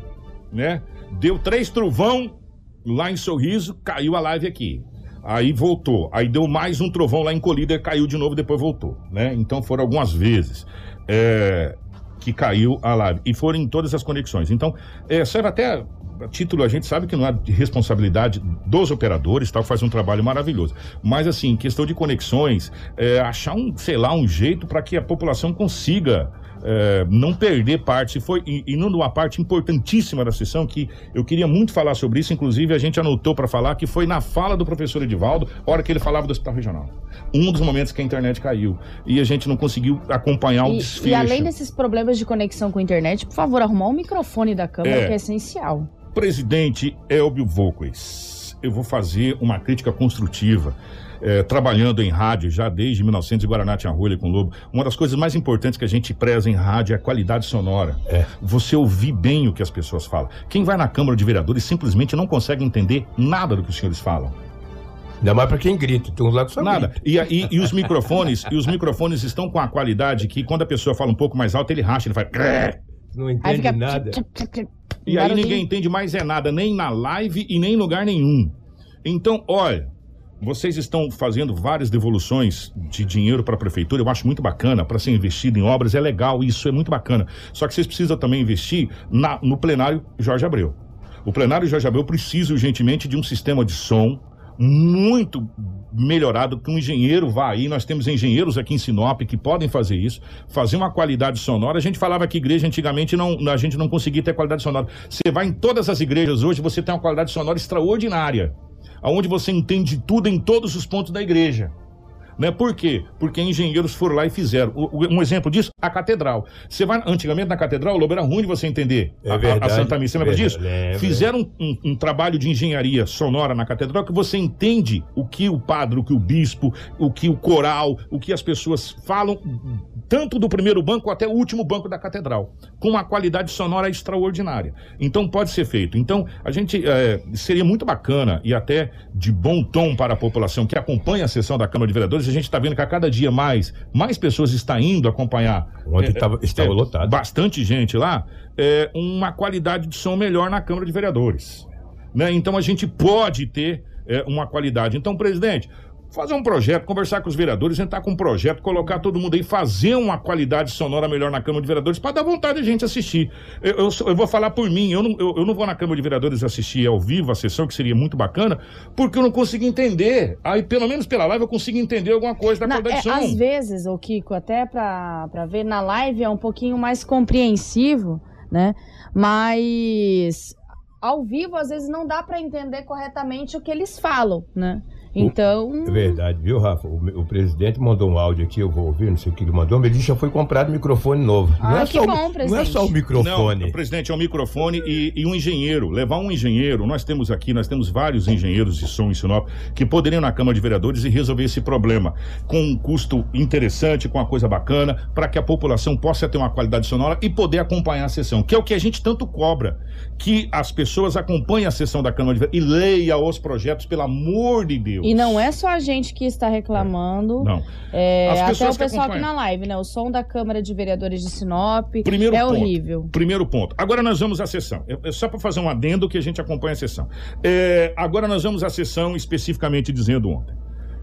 né? Deu três trovão lá em Sorriso, caiu a live aqui. Aí voltou. Aí deu mais um trovão lá em Colíder, caiu de novo, depois voltou, né? Então foram algumas vezes é, que caiu a live. E foram em todas as conexões. Então, é, serve até a título, a gente sabe que não é de responsabilidade dos operadores, tal, faz um trabalho maravilhoso. Mas, assim, questão de conexões, é, achar um, sei lá, um jeito para que a população consiga é, não perder parte. Foi, e, não uma parte importantíssima da sessão, que eu queria muito falar sobre isso, inclusive a gente anotou para falar, que foi na fala do professor Edivaldo, hora que ele falava do hospital regional. Um dos momentos que a internet caiu. E a gente não conseguiu acompanhar o E, desfecho. e além desses problemas de conexão com a internet, por favor, arrumar um microfone da câmera, É. que é essencial. Presidente Elbio Volquez, eu vou fazer uma crítica construtiva. É, trabalhando em rádio já desde 1900 em Guaraná tinha rolha com Lobo, uma das coisas mais importantes que a gente preza em rádio é a qualidade sonora. É. Você ouvir bem o que as pessoas falam. Quem vai na Câmara de Vereadores simplesmente não consegue entender nada do que os senhores falam. Ainda mais pra quem grita. Tem uns lá que só Nada. E, e, e os microfones, e os microfones estão com a qualidade que quando a pessoa fala um pouco mais alto, ele racha, ele faz. Não Aí entende fica. nada. E aí ninguém entende mais é nada, nem na live e nem em lugar nenhum. Então, olha, vocês estão fazendo várias devoluções de dinheiro para a prefeitura, eu acho muito bacana, para ser investido em obras, é legal, isso é muito bacana. Só que vocês precisam também investir na, no plenário Jorge Abreu. O plenário Jorge Abreu precisa urgentemente de um sistema de som muito melhorado, que um engenheiro vá aí, nós temos engenheiros aqui em Sinop que podem fazer isso, fazer uma qualidade sonora. A gente falava que igreja antigamente não, a gente não conseguia ter qualidade sonora. Você vai em todas as igrejas hoje, você tem uma qualidade sonora extraordinária, aonde você entende tudo em todos os pontos da igreja. Né? Por quê? Porque engenheiros foram lá e fizeram. O, um exemplo disso, a catedral. Você vai, antigamente na catedral, o era ruim de você entender É a- verdade, a Santa Missa. Você lembra verdade, disso? lembro. Fizeram um, um- trabalho de engenharia sonora na catedral que você entende o que o padre, o que o bispo, o que o coral, o que as pessoas falam, tanto do primeiro banco até o último banco da catedral, com uma qualidade sonora extraordinária. Então pode ser feito. Então a gente eh, seria muito bacana e até de bom tom para a população que acompanha a sessão da Câmara de Vereadores. A gente está vendo que a cada dia mais, mais pessoas estão indo acompanhar. Ontem eh, tava- estava eh, lotado. Bastante gente lá. eh, uma qualidade de som melhor na Câmara de Vereadores. Né? Então a gente pode ter eh, uma qualidade. Então, presidente, fazer um projeto, conversar com os vereadores, entrar com um projeto, colocar todo mundo aí, fazer uma qualidade sonora melhor na Câmara de Vereadores para dar vontade de a gente assistir. Eu, eu eu vou falar por mim, eu não, eu, eu não vou na Câmara de Vereadores assistir ao vivo a sessão, que seria muito bacana, porque eu não consigo entender. Aí, pelo menos pela live, eu consigo entender alguma coisa da Na- qualidade é, de som. às vezes, o Kiko, até pra ver na live é um pouquinho mais compreensivo, né? Mas ao vivo, às vezes, não dá pra entender corretamente o que eles falam, né? Então. É verdade, viu, Rafa? O, o presidente mandou um áudio aqui, eu vou ouvir, não sei o que ele mandou, mas ele já foi comprado microfone novo. não, Ah, é que só, o- bom, não é presidente. só o microfone. Não, presidente, é um microfone e, e um engenheiro. Levar um engenheiro, nós temos aqui, nós temos vários engenheiros de som em Sinop que poderiam ir na Câmara de Vereadores e resolver esse problema com um custo interessante, com uma coisa bacana, para que a população possa ter uma qualidade sonora e poder acompanhar a sessão, que é o que a gente tanto cobra, que as pessoas acompanhem a sessão da Câmara de Vereadores e leia os projetos, pelo amor de Deus. E não é só a gente que está reclamando. Não. É, As até o que pessoal aqui na live, né? O som da Câmara de Vereadores de Sinop Primeiro é ponto. horrível. Primeiro ponto. Agora nós vamos à sessão. É é só para fazer um adendo que a gente acompanha a sessão. É, agora nós vamos à sessão especificamente dizendo ontem.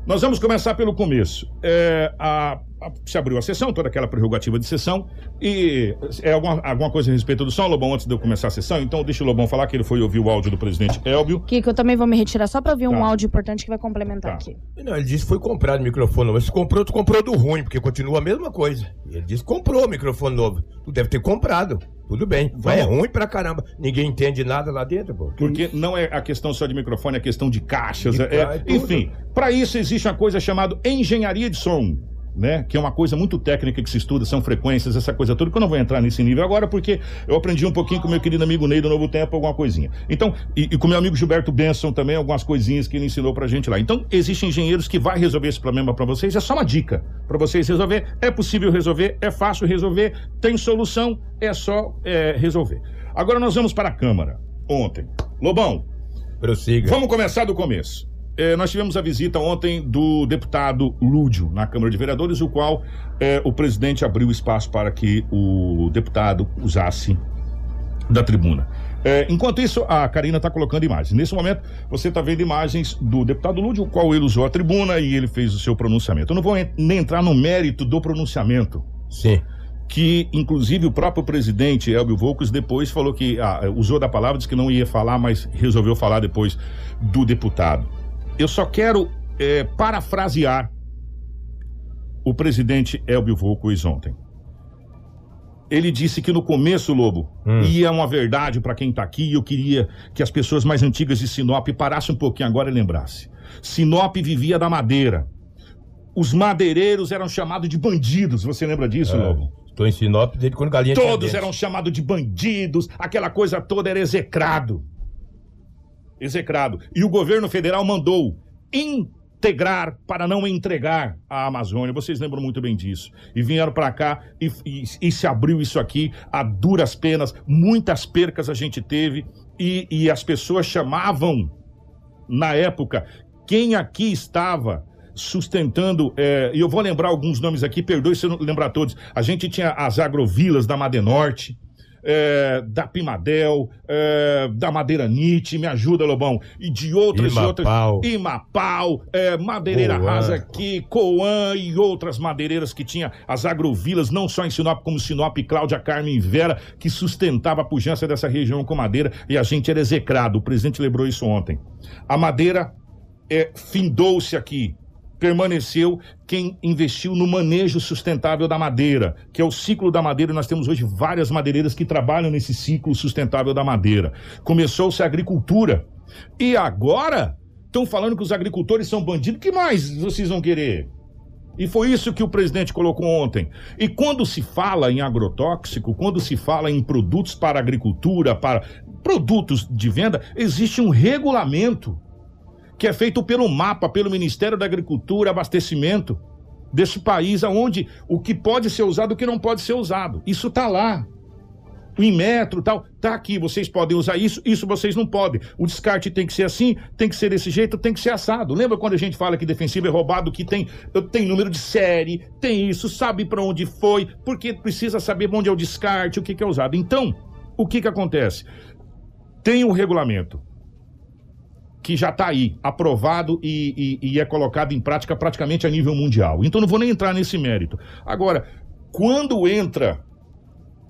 Nós vamos começar pelo começo. É, a- se abriu a sessão, toda aquela prerrogativa de sessão. E é alguma, alguma coisa a respeito do som, Lobão, antes de eu começar a sessão? Então deixa o Lobão falar que ele foi ouvir o áudio do presidente Elbio. Kiko, eu também vou me retirar só pra ouvir um Tá. áudio importante que vai complementar Tá. aqui. Não, ele disse que foi comprado microfone novo. Mas se comprou, tu comprou do ruim, porque continua a mesma coisa. Ele disse que comprou o microfone novo. Tu deve ter comprado. Tudo bem. Mas é Vamos. ruim pra caramba. Ninguém entende nada lá dentro, pô. Que Porque não é a questão só de microfone, é questão de caixas. De é- é- enfim, para isso existe uma coisa chamada engenharia de som. Né? Que é uma coisa muito técnica que se estuda, são frequências, essa coisa toda, que eu não vou entrar nesse nível agora, porque eu aprendi um pouquinho com meu querido amigo Ney do Novo Tempo, alguma coisinha. Então, e, e com meu amigo Gilberto Benson também, algumas coisinhas que ele ensinou pra gente lá. Então, existem engenheiros que vai resolver esse problema pra vocês, é só uma dica pra vocês resolver. É possível resolver, é fácil resolver, tem solução, é só é, resolver. Agora nós vamos para a Câmara. Ontem. Lobão, Prossiga. Vamos começar do começo. É, nós tivemos a visita ontem do deputado Lúdio na Câmara de Vereadores, o qual é, o presidente abriu espaço para que o deputado usasse da tribuna. É, enquanto isso, a Karina está colocando imagens. Nesse momento, você está vendo imagens do deputado Lúdio, o qual ele usou a tribuna e ele fez o seu pronunciamento. Eu não vou en- nem entrar no mérito do pronunciamento, Sim. que inclusive o próprio presidente Elbio Volcos depois falou que ah, usou da palavra, disse que não ia falar, mas resolveu falar depois do deputado. Eu só quero eh, parafrasear o presidente Elbio Volcos ontem. Ele disse que no começo, Lobo, Hum. ia uma verdade para quem tá aqui e eu queria que as pessoas mais antigas de Sinop parassem um pouquinho agora e lembrassem. Sinop vivia da madeira. Os madeireiros eram chamados de bandidos. Você lembra disso, Lobo? Estou em Sinop desde quando galinha Todos eram chamados de bandidos, aquela coisa toda era execrado. Execrado. E o governo federal mandou integrar para não entregar a Amazônia. Vocês lembram muito bem disso. E vieram para cá e, e- e se abriu isso aqui a duras penas. Muitas percas a gente teve e, e as pessoas chamavam, na época, quem aqui estava sustentando, é, e eu vou lembrar alguns nomes aqui, perdoe se eu não lembrar todos. A gente tinha as agrovilas da Madenorte, é, da Pimadel, é, da Madeira Nietzsche, me ajuda, Lobão, e de outras e outras. Imapau, é, Madeireira Coan. Rasa aqui, Coan e outras madeireiras que tinha as agrovilas, não só em Sinop, como Sinop, Cláudia Carmen Vera, que sustentava a pujança dessa região com madeira e a gente era execrado. O presidente lembrou isso ontem. A madeira é, findou-se aqui permaneceu quem investiu no manejo sustentável da madeira, que é o ciclo da madeira. Nós temos hoje várias madeireiras que trabalham nesse ciclo sustentável da madeira. Começou-se a agricultura. E agora estão falando que os agricultores são bandidos. que mais vocês vão querer? E foi isso que o presidente colocou ontem. E quando se fala em agrotóxico, quando se fala em produtos para agricultura, para produtos de venda, existe um regulamento que é feito pelo mapa, pelo Ministério da Agricultura, Abastecimento desse país, aonde o que pode ser usado o que não pode ser usado. Isso está lá. O Inmetro tal, tá aqui, vocês podem usar isso, isso vocês não podem. O descarte tem que ser assim, tem que ser desse jeito, tem que ser assado. Lembra quando a gente fala que defensivo é roubado, que tem, tem número de série, tem isso, sabe para onde foi, porque precisa saber onde é o descarte, o que, que é usado. Então, o que que acontece? Tem o um regulamento que já está aí, aprovado e, e, e, é colocado em prática praticamente a nível mundial. Então não vou nem entrar nesse mérito. Agora, quando entra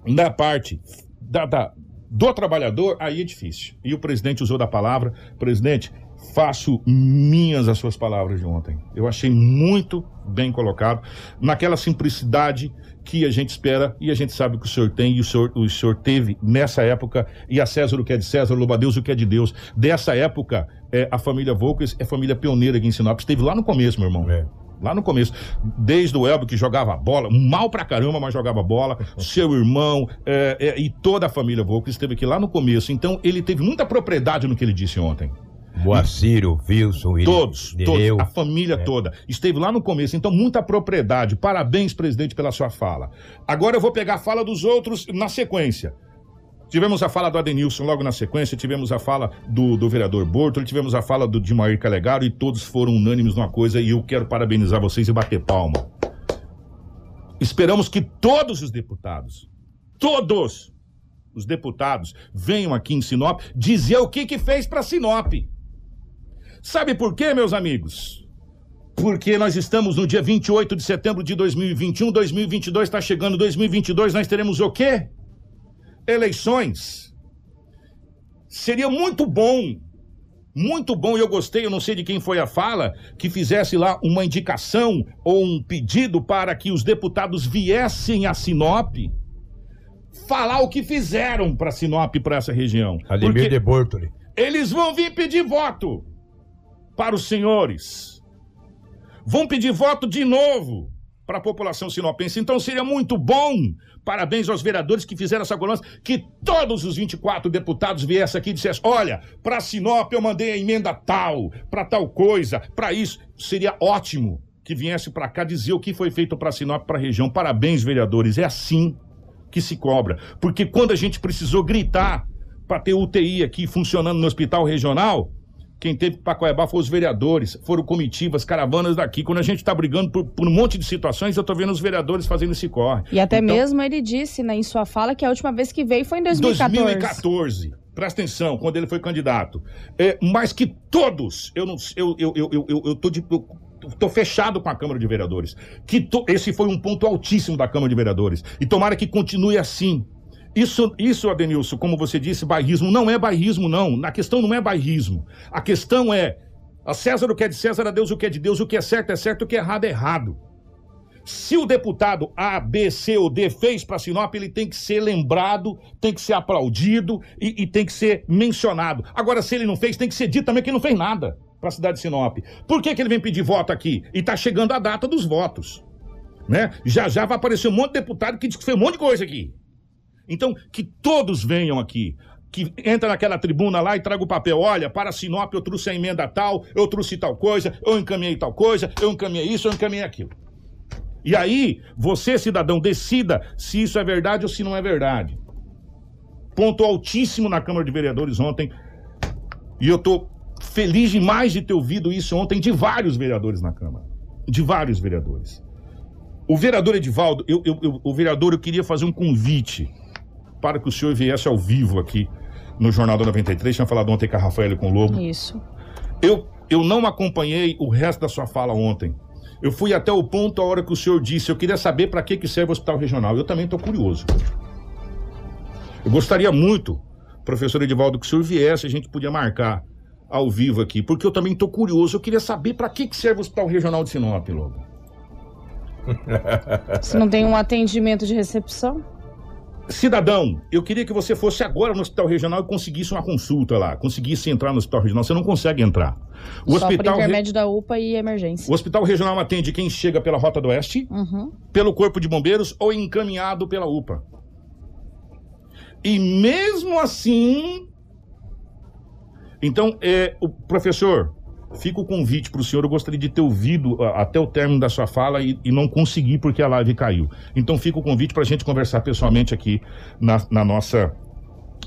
na parte da, da, do trabalhador, aí é difícil. E o presidente usou da palavra, presidente, faço minhas as suas palavras de ontem. Eu achei muito bem colocado, naquela simplicidade que a gente espera e a gente sabe que o senhor tem e o senhor, o senhor teve nessa época, e a César o que é de César, louva a Deus o que é de Deus. Dessa época, é, a família Volkers é família pioneira aqui em Sinop. Esteve lá no começo, meu irmão. É. Lá no começo, desde o Elbo que jogava bola, mal pra caramba, mas jogava bola, [LAUGHS] seu irmão é, é, e toda a família Volkers esteve aqui lá no começo. Então ele teve muita propriedade no que ele disse ontem. Moacir, Wilson, Todos, todos, a família é. toda. Esteve lá no começo, então muita propriedade. Parabéns, presidente, pela sua fala. Agora eu vou pegar a fala dos outros na sequência. Tivemos a fala do Adenilson logo na sequência, tivemos a fala do, do vereador Borto, tivemos a fala do Dimair Calegaro e todos foram unânimes numa coisa e eu quero parabenizar vocês e bater palma. Esperamos que todos os deputados, todos os deputados venham aqui em Sinop dizer o que que fez para Sinop. Sabe por quê, meus amigos? Porque nós estamos no dia 28 de setembro de 2021, 2022 está chegando, 2022 nós teremos o quê? Eleições. Seria muito bom, muito bom, e eu gostei, eu não sei de quem foi a fala, que fizesse lá uma indicação ou um pedido para que os deputados viessem a Sinop falar o que fizeram para Sinop, para essa região. Ademir de Bortoli. Eles vão vir pedir voto para os senhores. Vão pedir voto de novo para a população sinopense. Então seria muito bom, parabéns aos vereadores que fizeram essa cobrança, que todos os 24 deputados viessem aqui e dissessem: olha, para Sinop eu mandei a emenda tal, para tal coisa, para isso. Seria ótimo que viesse para cá dizer o que foi feito para Sinop, para a região. Parabéns, vereadores. É assim que se cobra. Porque quando a gente precisou gritar para ter UTI aqui funcionando no hospital regional, quem teve para Coiabá foram os vereadores, foram comitivas, caravanas daqui. Quando a gente está brigando por, por, um monte de situações, eu estou vendo os vereadores fazendo esse corre. E até então, mesmo ele disse né, em sua fala que a última vez que veio foi em 2014. 2014. Presta atenção, quando ele foi candidato. É, mas que todos, eu não eu, eu, eu, eu, eu, eu tô de. Eu, Estou fechado com a Câmara de Vereadores. Que to, esse foi um ponto altíssimo da Câmara de Vereadores. E tomara que continue assim. Isso, isso, Adenilson, como você disse, bairrismo não é bairrismo, não. A questão não é bairrismo. A questão é a César o que é de César, a Deus o que é de Deus, o que é certo é certo, o que é errado é errado. Se o deputado A, B, C ou D fez para Sinop, ele tem que ser lembrado, tem que ser aplaudido e, e, tem que ser mencionado. Agora, se ele não fez, tem que ser dito também que ele não fez nada para a cidade de Sinop. Por que, que ele vem pedir voto aqui? E está chegando a data dos votos. Né? Já já vai aparecer um monte de deputado que diz que fez um monte de coisa aqui. Então, que todos venham aqui. Que entra naquela tribuna lá e traga o papel. Olha, para Sinop eu trouxe a emenda tal, eu trouxe tal coisa, eu encaminhei tal coisa, eu encaminhei isso, eu encaminhei aquilo. E aí, você, cidadão, decida se isso é verdade ou se não é verdade. Ponto altíssimo na Câmara de Vereadores ontem. E eu tô feliz demais de ter ouvido isso ontem de vários vereadores na Câmara. De vários vereadores. O vereador Edivaldo, eu, eu, eu, o vereador, eu queria fazer um convite para que o senhor viesse ao vivo aqui no Jornal da 93. Tinha falado ontem com a Rafael e com o Lobo. Isso. Eu, eu não acompanhei o resto da sua fala ontem. Eu fui até o ponto a hora que o senhor disse. Eu queria saber para que, que serve o hospital regional. Eu também estou curioso. Eu gostaria muito, professor Edivaldo, que o senhor viesse, a gente podia marcar ao vivo aqui, porque eu também estou curioso. Eu queria saber para que, que serve o hospital regional de Sinop, Lobo. Se não tem um atendimento de recepção? Cidadão, eu queria que você fosse agora no hospital regional e conseguisse uma consulta lá, conseguisse entrar no hospital regional. Você não consegue entrar. O Só hospital por intermédio re... da UPA e emergência. O hospital regional atende quem chega pela Rota do Oeste, uhum. pelo Corpo de Bombeiros ou encaminhado pela UPA. E mesmo assim. Então, é, o professor, Fica o convite para o senhor. Eu gostaria de ter ouvido até o término da sua fala e, e não consegui porque a live caiu. Então fica o convite para a gente conversar pessoalmente aqui na, na nossa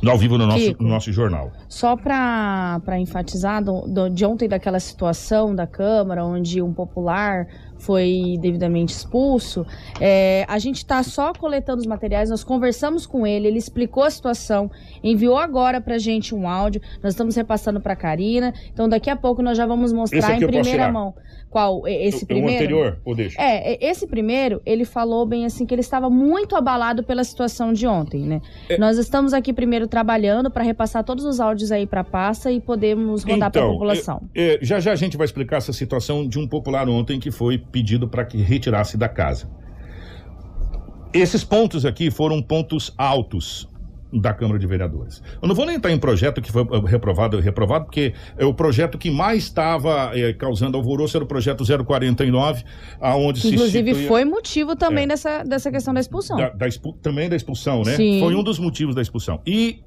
ao vivo no nosso, no nosso jornal. Só para enfatizar, do, do, de ontem daquela situação da Câmara, onde um popular foi devidamente expulso, é, a gente está só coletando os materiais, nós conversamos com ele, ele explicou a situação, enviou agora para gente um áudio, nós estamos repassando para Karina, então daqui a pouco nós já vamos mostrar em primeira mão. Qual? Esse o, primeiro? O anterior, ou deixa? É, esse primeiro, ele falou bem assim que ele estava muito abalado pela situação de ontem, né? É... Nós estamos aqui primeiro trabalhando para repassar todos os áudios aí para a pasta e podemos rodar então, para a população. É, é, já já a gente vai explicar essa situação de um popular ontem que foi pedido para que retirasse da casa. Esses pontos aqui foram pontos altos da Câmara de Vereadores. Eu não vou nem entrar em projeto que foi eh, reprovado reprovado, porque é o projeto que mais estava é, causando alvoroço era o projeto 049, aonde Inclusive se foi motivo também é, dessa, dessa questão da expulsão. Da, da expu também da expulsão, né? Sim. Foi um dos motivos da expulsão. E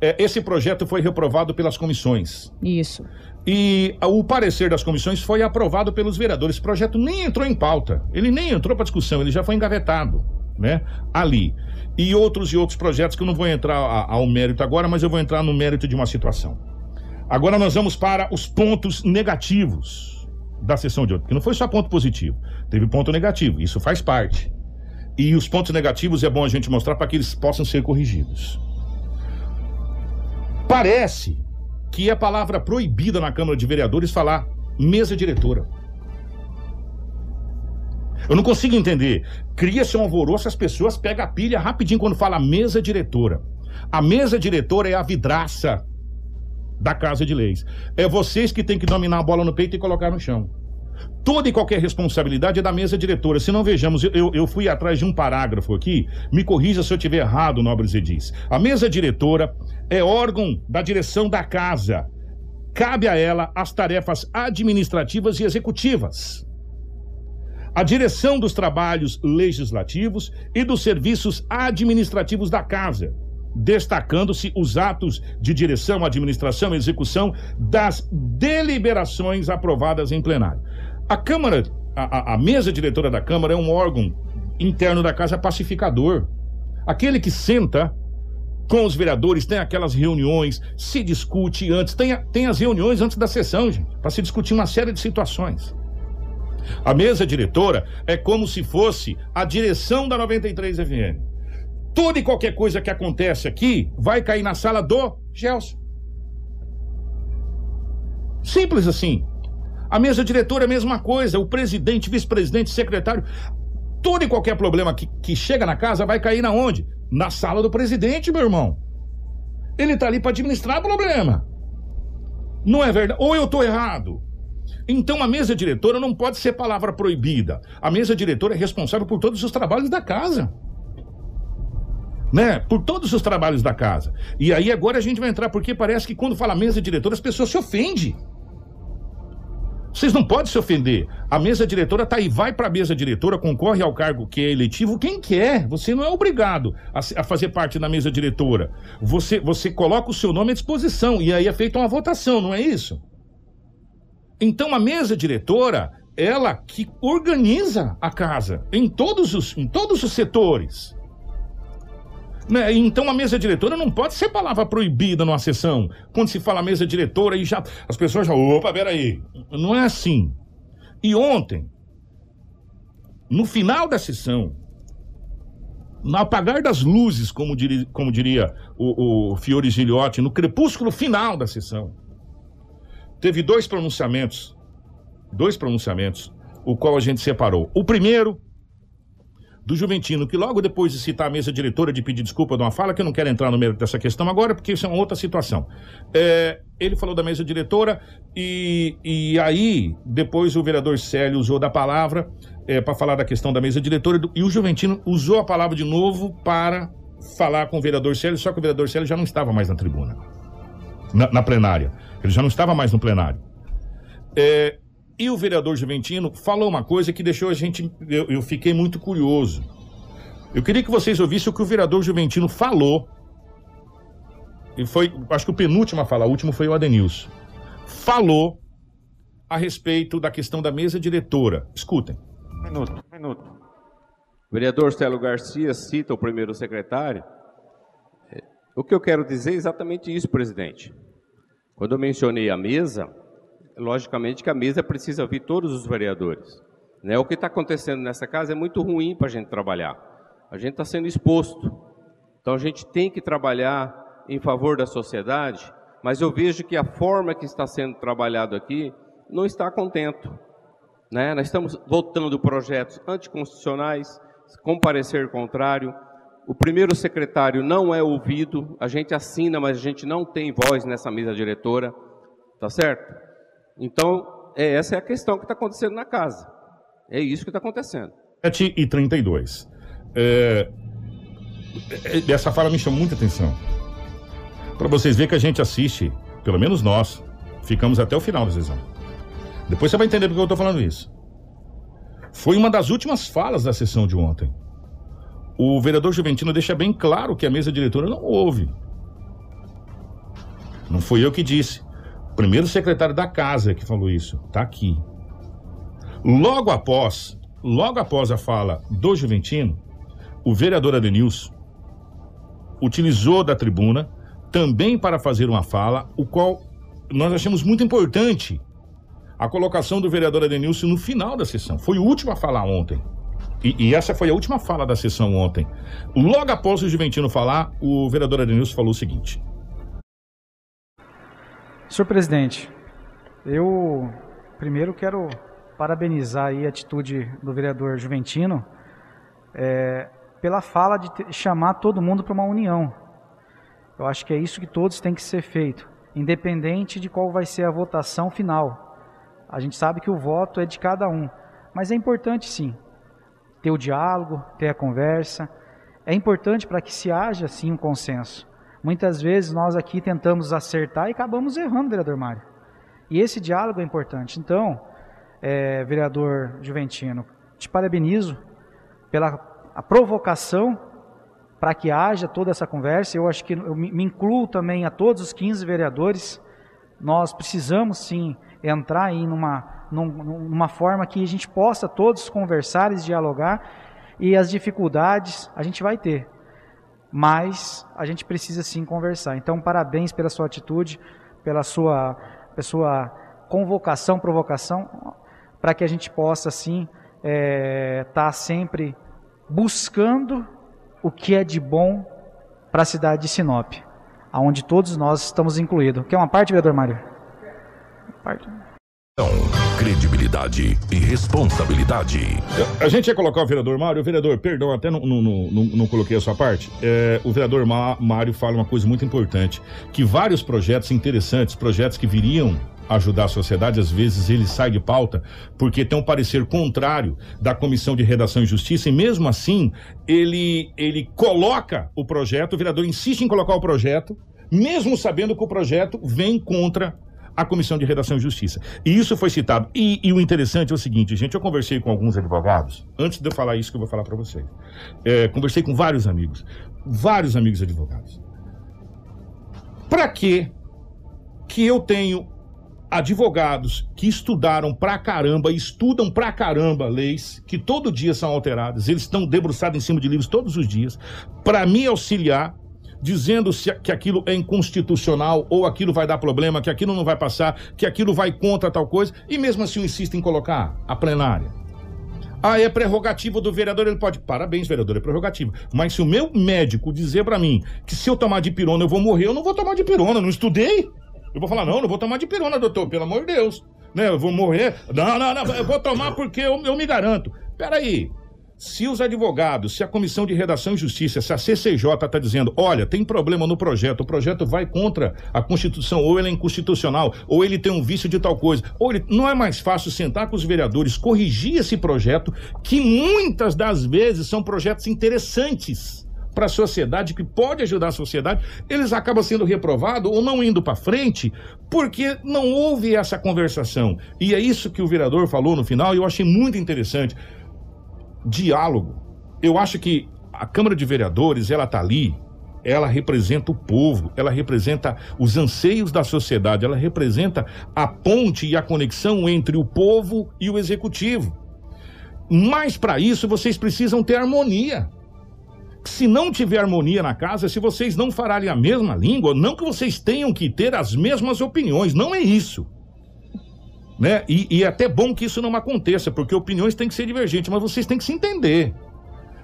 esse projeto foi reprovado pelas comissões. Isso. E o parecer das comissões foi aprovado pelos vereadores. Esse projeto nem entrou em pauta. Ele nem entrou para discussão, ele já foi engavetado, né? Ali e outros e outros projetos que eu não vou entrar ao mérito agora, mas eu vou entrar no mérito de uma situação. Agora nós vamos para os pontos negativos da sessão de ontem, que não foi só ponto positivo, teve ponto negativo, isso faz parte. E os pontos negativos é bom a gente mostrar para que eles possam ser corrigidos. Parece que é palavra proibida na Câmara de Vereadores falar mesa diretora. Eu não consigo entender. Cria-se um alvoroço, as pessoas pegam a pilha rapidinho quando fala mesa diretora. A mesa diretora é a vidraça da Casa de Leis. É vocês que têm que dominar a bola no peito e colocar no chão. Toda e qualquer responsabilidade é da mesa diretora. Se não vejamos, eu, eu fui atrás de um parágrafo aqui, me corrija se eu estiver errado, nobre Zedis. A mesa diretora é órgão da direção da casa. Cabe a ela as tarefas administrativas e executivas a direção dos trabalhos legislativos e dos serviços administrativos da Casa, destacando-se os atos de direção, administração e execução das deliberações aprovadas em plenário. A Câmara, a, a mesa diretora da Câmara é um órgão interno da Casa pacificador. Aquele que senta com os vereadores, tem aquelas reuniões, se discute antes, tem, tem as reuniões antes da sessão, gente, para se discutir uma série de situações. A mesa diretora é como se fosse a direção da 93 FM. Toda e qualquer coisa que acontece aqui vai cair na sala do Gelson. Simples assim. A mesa diretora é a mesma coisa, o presidente, vice-presidente, secretário. Todo e qualquer problema que, que chega na casa vai cair na onde? Na sala do presidente, meu irmão. Ele tá ali para administrar o problema. Não é verdade? Ou eu tô errado? Então a mesa diretora não pode ser palavra proibida. A mesa diretora é responsável por todos os trabalhos da casa. Né? Por todos os trabalhos da casa. E aí agora a gente vai entrar, porque parece que quando fala mesa diretora, as pessoas se ofendem. Vocês não podem se ofender. A mesa diretora tá aí, vai para a mesa diretora, concorre ao cargo que é eletivo quem quer. Você não é obrigado a, a, fazer parte da mesa diretora. Você, você coloca o seu nome à disposição e aí é feita uma votação, não é isso? Então a mesa diretora, ela que organiza a casa em todos os, em todos os setores. Né? Então a mesa diretora não pode ser palavra proibida numa sessão. Quando se fala mesa diretora, e já as pessoas já, opa, peraí. Não é assim. E ontem, no final da sessão, no apagar das luzes, como diria, como diria o, o Fiore Giliotti, no crepúsculo final da sessão, teve dois pronunciamentos, dois pronunciamentos, o qual a gente separou. O primeiro, do Juventino, que logo depois de citar a mesa diretora de pedir desculpa de uma fala, que eu não quero entrar no meio dessa questão agora, porque isso é uma outra situação. É, ele falou da mesa diretora e, e aí depois o vereador Célio usou da palavra é, para falar da questão da mesa diretora e o Juventino usou a palavra de novo para falar com o vereador Célio, só que o vereador Célio já não estava mais na tribuna, na, na plenária. Ele já não estava mais no plenário. É, e o vereador Juventino falou uma coisa que deixou a gente. Eu, eu, fiquei muito curioso. Eu queria que vocês ouvissem o que o vereador Juventino falou. E foi, acho que o penúltimo a falar, o último foi o Adenilson. Falou a respeito da questão da mesa diretora. Escutem. Minuto, minuto. O vereador Célio Garcia cita o primeiro secretário. O que eu quero dizer é exatamente isso, presidente. Quando eu mencionei a mesa, logicamente que a mesa precisa ouvir todos os vereadores. Né? O que está acontecendo nessa casa é muito ruim para a gente trabalhar. A gente está sendo exposto. Então a gente tem que trabalhar em favor da sociedade, mas eu vejo que a forma que está sendo trabalhado aqui não está contento. Né? Nós estamos votando projetos anticonstitucionais, com parecer contrário. O primeiro secretário não é ouvido, a gente assina, mas a gente não tem voz nessa mesa diretora, tá certo? Então, é, essa é a questão que está acontecendo na casa. É isso que está acontecendo. 7 e 32. É, é, essa fala me chamou muita atenção. Para vocês verem que a gente assiste, pelo menos nós, ficamos até o final da sessão. Depois você vai entender por que eu estou falando isso. Foi uma das últimas falas da sessão de ontem. O vereador Juventino deixa bem claro que a mesa diretora não ouve. Não fui eu que disse primeiro secretário da casa que falou isso, tá aqui. Logo após, logo após a fala do Juventino, o vereador Adenilson utilizou da tribuna também para fazer uma fala, o qual nós achamos muito importante a colocação do vereador Adenilson no final da sessão. Foi o último a falar ontem. E, e, essa foi a última fala da sessão ontem. Logo após o Juventino falar, o vereador Adenilson falou o seguinte: Senhor presidente, eu primeiro quero parabenizar a atitude do vereador Juventino é, pela fala de chamar todo mundo para uma união. Eu acho que é isso que todos têm que ser feito, independente de qual vai ser a votação final. A gente sabe que o voto é de cada um, mas é importante sim ter o diálogo, ter a conversa. É importante para que se haja sim um consenso. Muitas vezes nós aqui tentamos acertar e acabamos errando, vereador Mário. E esse diálogo é importante. Então, é, vereador Juventino, te parabenizo pela a provocação para que haja toda essa conversa. Eu acho que eu me incluo também a todos os 15 vereadores. Nós precisamos sim entrar aí numa, numa forma que a gente possa todos conversar e dialogar e as dificuldades a gente vai ter mas a gente precisa sim conversar. Então, parabéns pela sua atitude, pela sua, pela sua convocação, provocação, para que a gente possa sim estar é, tá sempre buscando o que é de bom para a cidade de Sinop, aonde todos nós estamos incluídos. Quer uma parte, vereador Mário? Parte credibilidade e responsabilidade. A gente ia colocar o vereador Mário. Vereador, perdão, até não, não, não, não coloquei a sua parte. É, o vereador Mário fala uma coisa muito importante: que vários projetos interessantes, projetos que viriam ajudar a sociedade, às vezes ele sai de pauta porque tem um parecer contrário da Comissão de Redação e Justiça e mesmo assim ele, ele coloca o projeto, o vereador insiste em colocar o projeto, mesmo sabendo que o projeto vem contra a Comissão de Redação e Justiça. E isso foi citado. E, e, o interessante é o seguinte, gente, eu conversei com alguns advogados, antes de eu falar isso que eu vou falar para vocês. É, conversei com vários amigos, vários amigos advogados. Para que que eu tenho advogados que estudaram pra caramba, estudam pra caramba leis que todo dia são alteradas, eles estão debruçados em cima de livros todos os dias, para me auxiliar dizendo se, que aquilo é inconstitucional ou aquilo vai dar problema, que aquilo não vai passar, que aquilo vai contra tal coisa, e mesmo assim insistem em colocar a plenária. Ah, é prerrogativa do vereador, ele pode. Parabéns, vereador, é prerrogativa. Mas se o meu médico dizer pra mim que se eu tomar de pirona eu vou morrer, eu não vou tomar de pirona, não estudei. Eu vou falar, não, não vou tomar de pirona, doutor, pelo amor de Deus. Né, eu vou morrer. Não, não, não, eu vou tomar porque eu, eu me garanto. Peraí. Se os advogados, se a Comissão de Redação e Justiça, se a CCJ está dizendo, olha, tem problema no projeto, o projeto vai contra a Constituição, ou ele é inconstitucional, ou ele tem um vício de tal coisa, ou ele não é mais fácil sentar com os vereadores, corrigir esse projeto, que muitas das vezes são projetos interessantes para a sociedade, que pode ajudar a sociedade, eles acabam sendo reprovados ou não indo para frente, porque não houve essa conversação. E é isso que o vereador falou no final, e eu achei muito interessante diálogo. Eu acho que a Câmara de Vereadores, ela tá ali, ela representa o povo, ela representa os anseios da sociedade, ela representa a ponte e a conexão entre o povo e o executivo. Mas para isso vocês precisam ter harmonia. Se não tiver harmonia na casa, se vocês não falarem a mesma língua, não que vocês tenham que ter as mesmas opiniões, não é isso né? E, e, é até bom que isso não aconteça, porque opiniões têm que ser divergentes, mas vocês têm que se entender.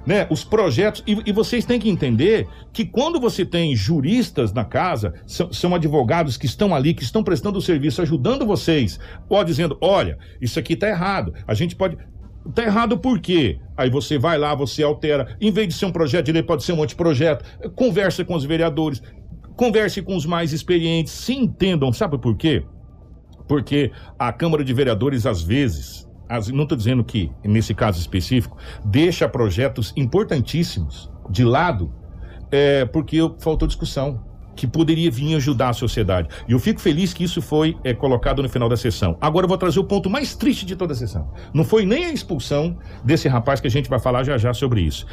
Né? Os projetos, e, e vocês têm que entender que quando você tem juristas na casa, são, são advogados que estão ali, que estão prestando serviço, ajudando vocês, ou dizendo: olha, isso aqui está errado, a gente pode. Tá errado por quê? Aí você vai lá, você altera. Em vez de ser um projeto de lei, pode ser um anteprojeto. Conversa com os vereadores, converse com os mais experientes, se entendam. Sabe por quê? Porque a Câmara de Vereadores, às vezes, as, não estou dizendo que, nesse caso específico, deixa projetos importantíssimos de lado é, porque faltou discussão que poderia vir ajudar a sociedade. E eu fico feliz que isso foi é, colocado no final da sessão. Agora eu vou trazer o ponto mais triste de toda a sessão. Não foi nem a expulsão desse rapaz que a gente vai falar já já sobre isso.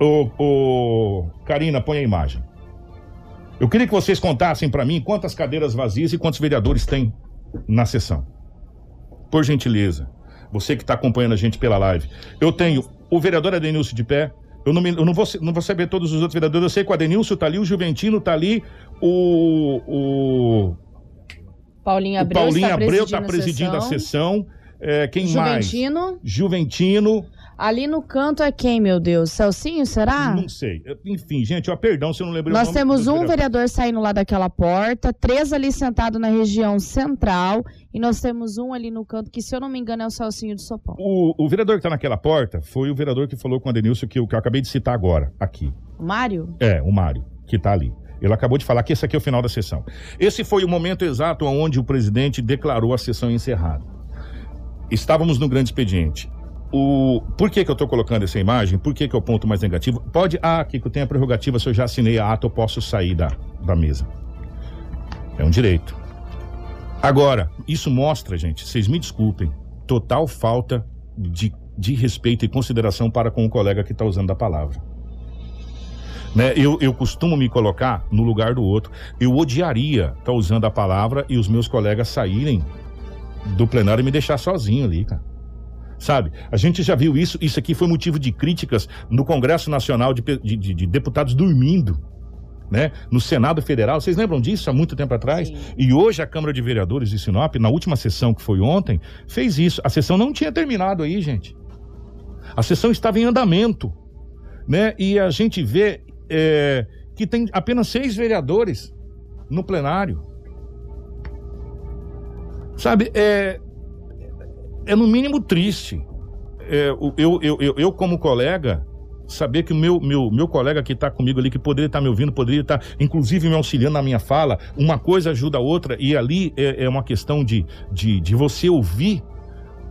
O, o Karina, põe a imagem. Eu queria que vocês contassem para mim quantas cadeiras vazias e quantos vereadores tem na sessão. Por gentileza, você que está acompanhando a gente pela live. Eu tenho o vereador Adenilson de pé. Eu não, me, eu não, vou, não vou saber todos os outros vereadores. Eu sei que o Adenilson está ali, o Juventino está ali, o. o Paulinho Abreu, Paulinho Abreu está presidindo, a sessão. É, quem Juventino. mais? Juventino. Ali no canto é quem, meu Deus? Celcinho, será? Não sei. Enfim, gente, ó, perdão se eu não lembrei Nós o nome temos um vereador. saindo lá daquela porta, três ali sentado na região central, e nós temos um ali no canto, que se eu não me engano é o Celcinho de Sopão. O, o vereador que está naquela porta foi o vereador que falou com a Denilson, que que eu acabei de citar agora, aqui. O Mário? É, o Mário, que está ali. Ele acabou de falar que esse aqui é o final da sessão. Esse foi o momento exato onde o presidente declarou a sessão encerrada. Estávamos no grande expediente. O, por que, que eu estou colocando essa imagem? Por que, que é o ponto mais negativo? Pode. Ah, eu tenho a prerrogativa, se eu já assinei a ata, eu posso sair da, da mesa. É um direito. Agora, isso mostra, gente, vocês me desculpem, total falta de, de respeito e consideração para com o colega que está usando a palavra. Né? Eu, eu costumo me colocar no lugar do outro. Eu odiaria estar tá usando a palavra e os meus colegas saírem do plenário e me deixar sozinho ali, cara sabe? A gente já viu isso, isso aqui foi motivo de críticas no Congresso Nacional de, de, de deputados dormindo. Né? No Senado Federal, vocês lembram disso há muito tempo atrás? Sim. E hoje a Câmara de Vereadores de Sinop, na última sessão que foi ontem, fez isso. A sessão não tinha terminado aí, gente. A sessão estava em andamento, né? E a gente vê é, que tem apenas seis vereadores no plenário. Sabe, é, é no mínimo triste. É, eu, eu, eu, eu, como colega, saber que o meu, meu, meu colega que está comigo ali, que poderia estar tá me ouvindo, poderia estar, tá, inclusive, me auxiliando na minha fala, uma coisa ajuda a outra, e ali é, é uma questão de, de, de você ouvir,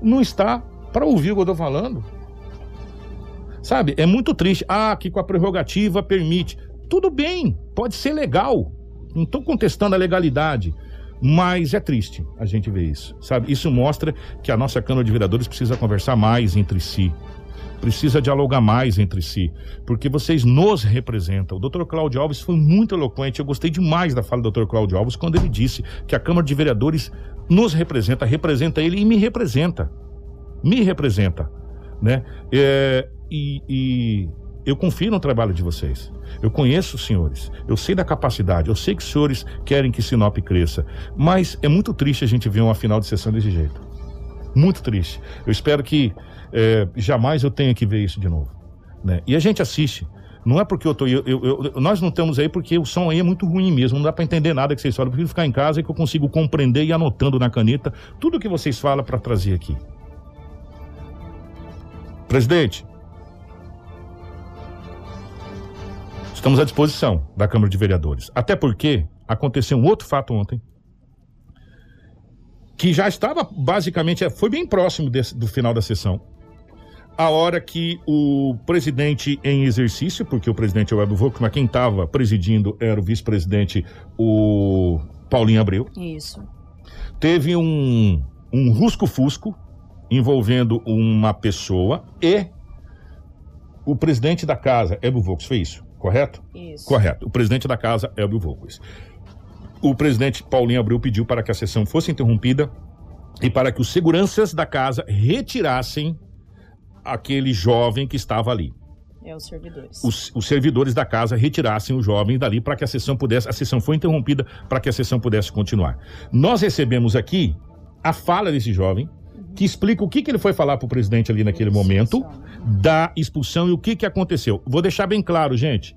não está para ouvir o que eu estou falando. Sabe? É muito triste. Ah, que com a prerrogativa permite. Tudo bem, pode ser legal. Não estou contestando a legalidade. Mas é triste a gente ver isso, sabe? Isso mostra que a nossa Câmara de Vereadores precisa conversar mais entre si, precisa dialogar mais entre si, porque vocês nos representam. O doutor Cláudio Alves foi muito eloquente, eu gostei demais da fala do doutor Cláudio Alves quando ele disse que a Câmara de Vereadores nos representa, representa ele e me representa. Me representa, né? É, e, e eu confio no trabalho de vocês. Eu conheço os senhores. Eu sei da capacidade. Eu sei que os senhores querem que Sinop cresça. Mas é muito triste a gente ver uma final de sessão desse jeito. Muito triste. Eu espero que é, jamais eu tenha que ver isso de novo. Né? E a gente assiste. Não é porque eu tô. Eu, eu, eu, nós não estamos aí porque o som aí é muito ruim mesmo. Não dá para entender nada que vocês falam. Eu prefiro ficar em casa e que eu consigo compreender e anotando na caneta tudo que vocês falam para trazer aqui. Presidente, estamos à disposição da Câmara de Vereadores. Até porque aconteceu um outro fato ontem que já estava basicamente, é, foi bem próximo desse, do final da sessão. A hora que o presidente em exercício, porque o presidente é o Web mas quem estava presidindo era o vice-presidente, o Paulinho Abreu. Isso. Teve um, um rusco-fusco envolvendo uma pessoa e o presidente da casa, Elbio Volks, foi isso, correto? Isso. Correto. O presidente da casa, Elbio Volks o presidente Paulinho Abreu pediu para que a sessão fosse interrompida e para que os seguranças da casa retirassem aquele jovem que estava ali. É, os servidores. Os, os servidores da casa retirassem o jovem dali para que a sessão pudesse. A sessão foi interrompida para que a sessão pudesse continuar. Nós recebemos aqui a fala desse jovem, que explica o que, que ele foi falar para o presidente ali naquele momento, da expulsão e o que, que aconteceu. Vou deixar bem claro, gente.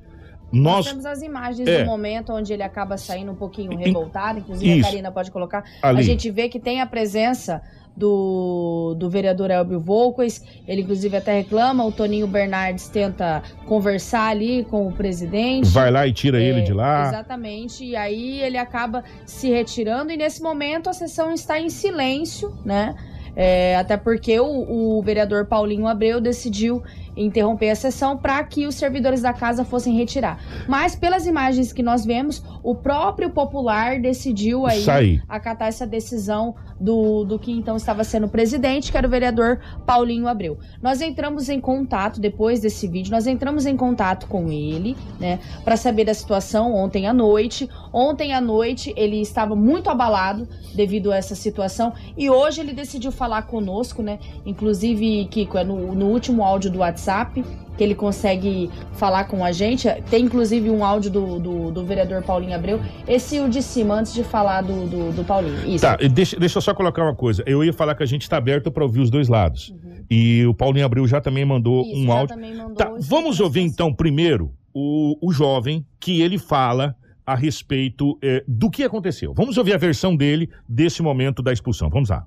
Nós, Nós temos as imagens é, do momento onde ele acaba saindo um pouquinho revoltado, inclusive isso, a Karina pode colocar. Ali. A gente vê que tem a presença do, do vereador Elbio Volquez, ele inclusive até reclama, o Toninho Bernardes tenta conversar ali com o presidente. Vai lá e tira é, ele de lá. Exatamente, e aí ele acaba se retirando e nesse momento a sessão está em silêncio, né? É, até porque o, o vereador Paulinho Abreu decidiu interromper a sessão para que os servidores da casa fossem retirar. Mas pelas imagens que nós vemos, o próprio popular decidiu aí acatar essa decisão do, do que então estava sendo presidente, que era o vereador Paulinho Abreu. Nós entramos em contato depois desse vídeo, nós entramos em contato com ele, né, para saber da situação ontem à noite. Ontem à noite ele estava muito abalado devido a essa situação e hoje ele decidiu falar conosco, né? Inclusive, Kiko, é no, no último áudio do WhatsApp WhatsApp, que ele consegue falar com a gente. Tem inclusive um áudio do, do, do vereador Paulinho Abreu. Esse o de cima, antes de falar do, do, do Paulinho. Isso. Tá, deixa, deixa eu só colocar uma coisa. Eu ia falar que a gente está aberto para ouvir os dois lados. Uhum. E o Paulinho Abreu já também mandou Isso, um áudio. Mandou tá, vamos ouvir então primeiro o, o jovem que ele fala a respeito eh, do que aconteceu. Vamos ouvir a versão dele desse momento da expulsão. Vamos lá.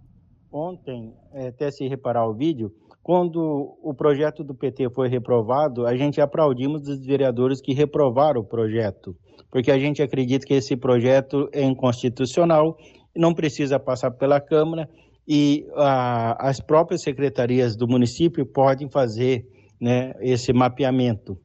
Ontem, eh, até se reparar o vídeo, quando o projeto do PT foi reprovado, a gente aplaudimos os vereadores que reprovaram o projeto, porque a gente acredita que esse projeto é inconstitucional, não precisa passar pela Câmara e a, as próprias secretarias do município podem fazer né, esse mapeamento.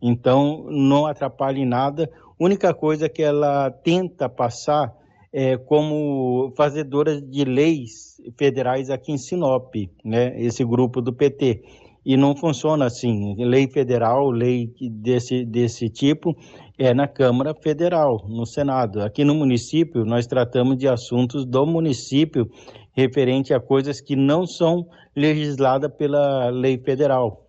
Então, não atrapalha em nada. Única coisa que ela tenta passar é, como fazedoras de leis federais aqui em Sinop, né? Esse grupo do PT. E não funciona assim. Lei federal, lei desse, desse tipo, é na Câmara Federal, no Senado. Aqui no município, nós tratamos de assuntos do município referente a coisas que não são legisladas pela lei federal.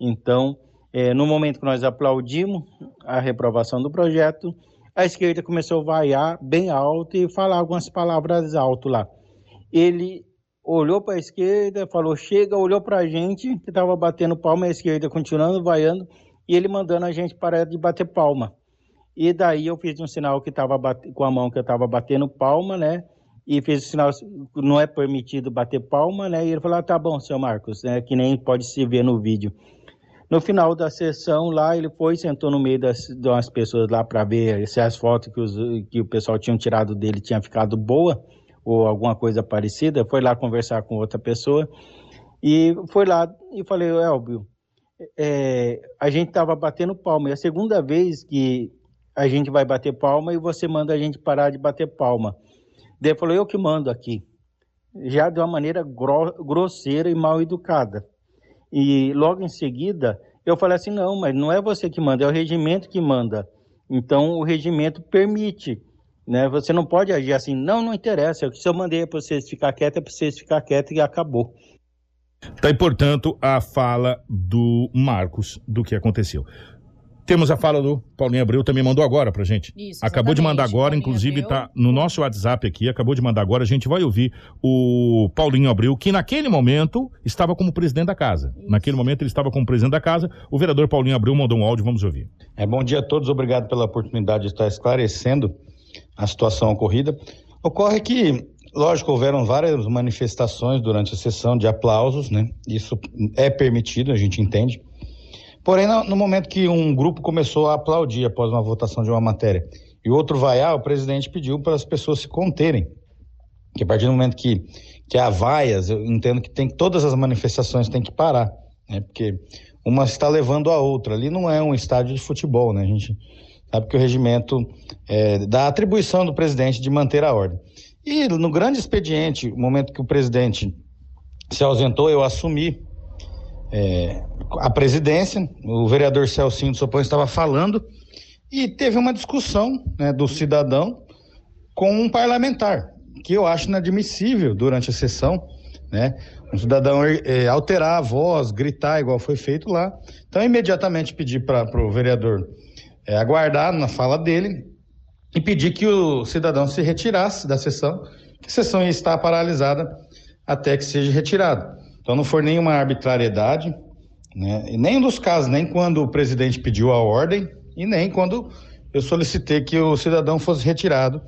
Então, é, no momento que nós aplaudimos a reprovação do projeto, a esquerda começou a vaiar bem alto e falar algumas palavras alto lá. Ele olhou para a esquerda, falou chega, olhou para a gente, que estava batendo palma, a esquerda continuando vaiando, e ele mandando a gente parar de bater palma. E daí eu fiz um sinal que estava com a mão que eu estava batendo palma, né? E fiz o sinal, não é permitido bater palma, né? E ele falou, ah, tá bom, seu Marcos, né? Que nem pode se ver no vídeo. No final da sessão lá, ele foi sentou no meio das, das pessoas lá para ver se as fotos que, os, que o pessoal tinha tirado dele tinha ficado boa ou alguma coisa parecida. Foi lá conversar com outra pessoa e foi lá e falei, Elbio, é, a gente estava batendo palma. É a segunda vez que a gente vai bater palma e você manda a gente parar de bater palma. Daí falou, eu que mando aqui. Já de uma maneira gro grosseira e mal educada. E logo em seguida, eu falei assim: não, mas não é você que manda, é o regimento que manda. Então, o regimento permite. Né? Você não pode agir assim, não, não interessa. Se eu mandei para vocês ficar quieto, é para vocês ficar quieto e acabou. Tá aí, portanto, a fala do Marcos do que aconteceu. Temos a fala do Paulinho Abreu, também mandou agora pra gente. Isso, acabou de mandar agora, Paulinho inclusive Abreu. tá no nosso WhatsApp aqui, acabou de mandar agora, a gente vai ouvir o Paulinho Abreu, que naquele momento estava como presidente da casa. Naquele momento ele estava como presidente da casa. O vereador Paulinho Abreu mandou um áudio, vamos ouvir. É, bom dia a todos, obrigado pela oportunidade de estar esclarecendo a situação ocorrida. Ocorre que, lógico, houveram várias manifestações durante a sessão de aplausos, né? Isso é permitido, a gente entende. Porém, no, momento que um grupo começou a aplaudir após uma votação de uma matéria e outro vaiar, o presidente pediu para as pessoas se conterem. Que a partir do momento que, que há vaias, eu entendo que tem todas as manifestações têm que parar, né? Porque uma está levando a outra. Ali não é um estádio de futebol, né? A gente sabe que o regimento é, dá atribuição do presidente de manter a ordem. E no grande expediente, o momento que o presidente se ausentou, eu assumi é, a presidência, o vereador Celcinho do Sopão estava falando e teve uma discussão né, do cidadão com um parlamentar, que eu acho inadmissível durante a sessão, né? Um cidadão eh, alterar a voz, gritar igual foi feito lá. Então, imediatamente pedi para o vereador eh, aguardar na fala dele e pedir que o cidadão se retirasse da sessão, que a sessão ia estar paralisada até que seja retirado. Então, não foi nenhuma arbitrariedade, né? Nem dos casos, nem quando o presidente pediu a ordem e nem quando eu solicitei que o cidadão fosse retirado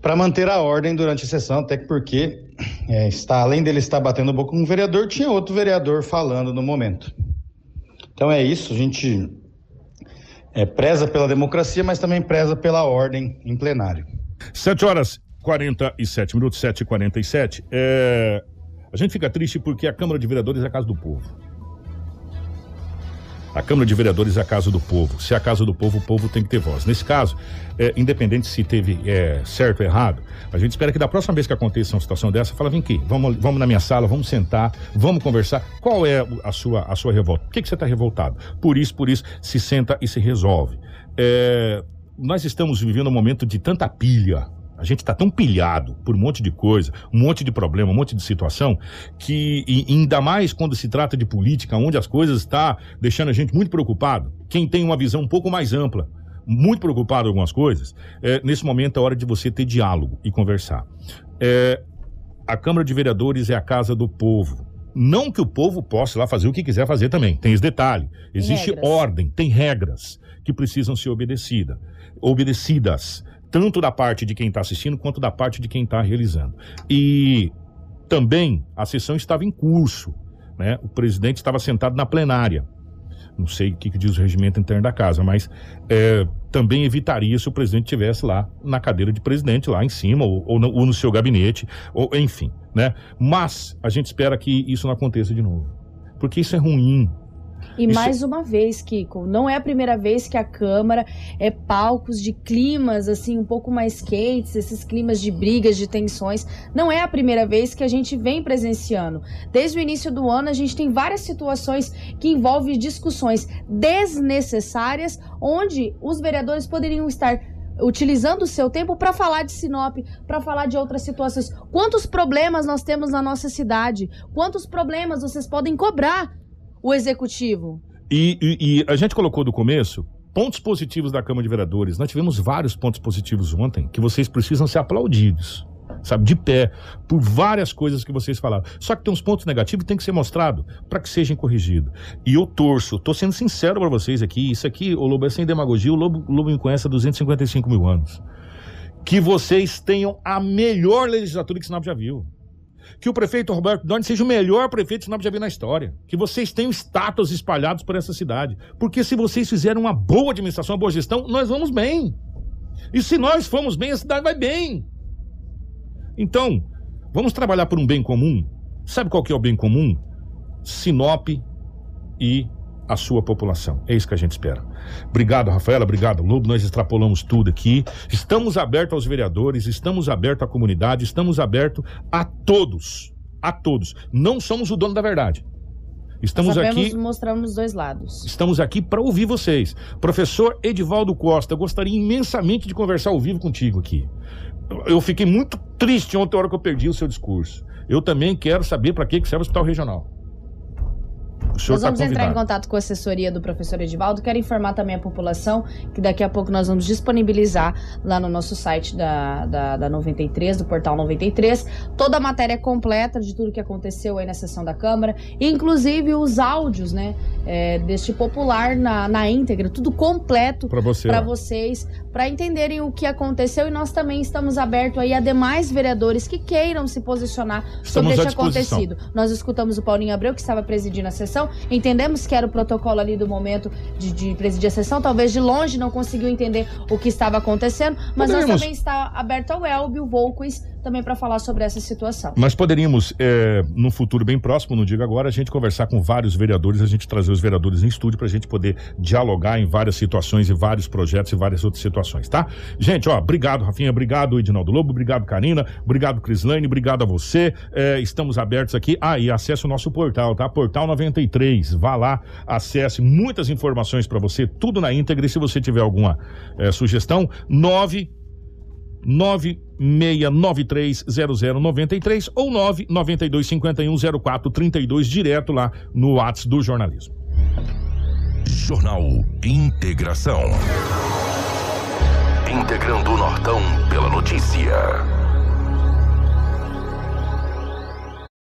para manter a ordem durante a sessão, até porque é, está além dele estar batendo boca com um vereador, tinha outro vereador falando no momento. Então é isso, a gente é, preza pela democracia, mas também preza pela ordem em plenário. 7 horas 47 minutos, 7 e 47 é... A gente fica triste porque a Câmara de Vereadores é a casa do povo. A Câmara de Vereadores é a casa do povo. Se é a casa do povo, o povo tem que ter voz. Nesse caso, é, independente se teve é, certo ou errado, a gente espera que da próxima vez que aconteça uma situação dessa, fala, vem aqui, vamos, vamos na minha sala, vamos sentar, vamos conversar. Qual é a sua, a sua revolta? Por que, que você está revoltado? Por isso, por isso, se senta e se resolve. É, nós estamos vivendo um momento de tanta pilha, a gente está tão pilhado por um monte de coisa, um monte de problema, um monte de situação, que e, ainda mais quando se trata de política, onde as coisas estão deixando a gente muito preocupado. Quem tem uma visão um pouco mais ampla, muito preocupado com algumas coisas, é, nesse momento é hora de você ter diálogo e conversar. É, a Câmara de Vereadores é a casa do povo. Não que o povo possa lá fazer o que quiser fazer também. Tem esse detalhe. Existe regras. ordem, tem regras que precisam ser obedecida, obedecidas tanto da parte de quem está assistindo quanto da parte de quem está realizando. E também a sessão estava em curso, né? O presidente estava sentado na plenária. Não sei o que, que diz o regimento interno da casa, mas é, também evitaria se o presidente estivesse lá na cadeira de presidente, lá em cima, ou, ou, no, ou no seu gabinete, ou enfim, né? Mas a gente espera que isso não aconteça de novo. Porque isso é ruim, E Isso- mais uma vez, Kiko, não é a primeira vez que a Câmara é palcos de climas assim um pouco mais quentes, esses climas de brigas, de tensões. Não é a primeira vez que a gente vem presenciando. Desde o início do ano, a gente tem várias situações que envolvem discussões desnecessárias, onde os vereadores poderiam estar utilizando o seu tempo para falar de Sinop, para falar de outras situações. Quantos problemas nós temos na nossa cidade? Quantos problemas vocês podem cobrar o executivo? E, e- e a gente colocou do começo pontos positivos da Câmara de Vereadores. Nós tivemos vários pontos positivos ontem que vocês precisam ser aplaudidos. Sabe, de pé, por várias coisas que vocês falaram. Só que tem uns pontos negativos que tem que ser mostrado para que sejam corrigidos. E eu torço, tô sendo sincero para vocês aqui. Isso aqui, o Lobo é sem demagogia, o Lobo, o Lobo me conhece há 255 mil anos. Que vocês tenham a melhor legislatura que Sinop já viu que o prefeito Roberto Dorne seja o melhor prefeito que Sinop já viu na história. Que vocês tenham estátuas espalhados por essa cidade. Porque se vocês fizerem uma boa administração, uma boa gestão, nós vamos bem. E se nós formos bem, a cidade vai bem. Então, vamos trabalhar por um bem comum. Sabe qual que é o bem comum? Sinop e a sua população. É isso que a gente espera. Obrigado, Rafaela. Obrigado, Lobo. Nós extrapolamos tudo aqui. Estamos abertos aos vereadores, estamos abertos à comunidade, estamos abertos a todos. A todos. Não somos o dono da verdade. Estamos Sabemos aqui. mostrar os dois lados. Estamos aqui para ouvir vocês. Professor Edivaldo Costa, gostaria imensamente de conversar ao vivo contigo aqui. Eu- fiquei muito triste ontem, a hora que eu perdi o seu discurso. Eu também quero saber para que serve o Hospital Regional. O senhor Nós tá vamos entrar em contato com a assessoria do professor Edivaldo. Quero informar também a população que daqui a pouco nós vamos disponibilizar lá no nosso site da, da, da 93, do portal 93, toda a matéria completa de tudo que aconteceu aí na sessão da Câmara, inclusive os áudios, né, é, deste popular na, na íntegra, tudo completo Pra você, para ó. vocês, para entenderem o que aconteceu e nós também estamos abertos aí a demais vereadores que queiram se posicionar Estamos sobre este acontecido. Nós escutamos o Paulinho Abreu, que estava presidindo a sessão, entendemos que era o protocolo ali do momento de, de presidir a sessão, talvez de longe não conseguiu entender o que estava acontecendo, mas nós Poderíamos- também está aberto ao Elbio, Volquez, também para falar sobre essa situação. Mas poderíamos, é, no futuro bem próximo, não digo agora, a gente conversar com vários vereadores, a gente trazer os vereadores em estúdio para a gente poder dialogar em várias situações e vários projetos e várias outras situações, tá? Gente, ó, obrigado, Rafinha, obrigado, Edinaldo Lobo, obrigado, Karina, obrigado, Crislane, obrigado a você. É, estamos abertos aqui. Ah, e acesse o nosso portal, tá? Portal 93. Vá lá, acesse muitas informações para você, tudo na íntegra. E se você tiver alguma é, sugestão, 9 96930093 ou 992510432 direto lá no WhatsApp do jornalismo. Jornal Integração. Integrando o Nortão pela notícia.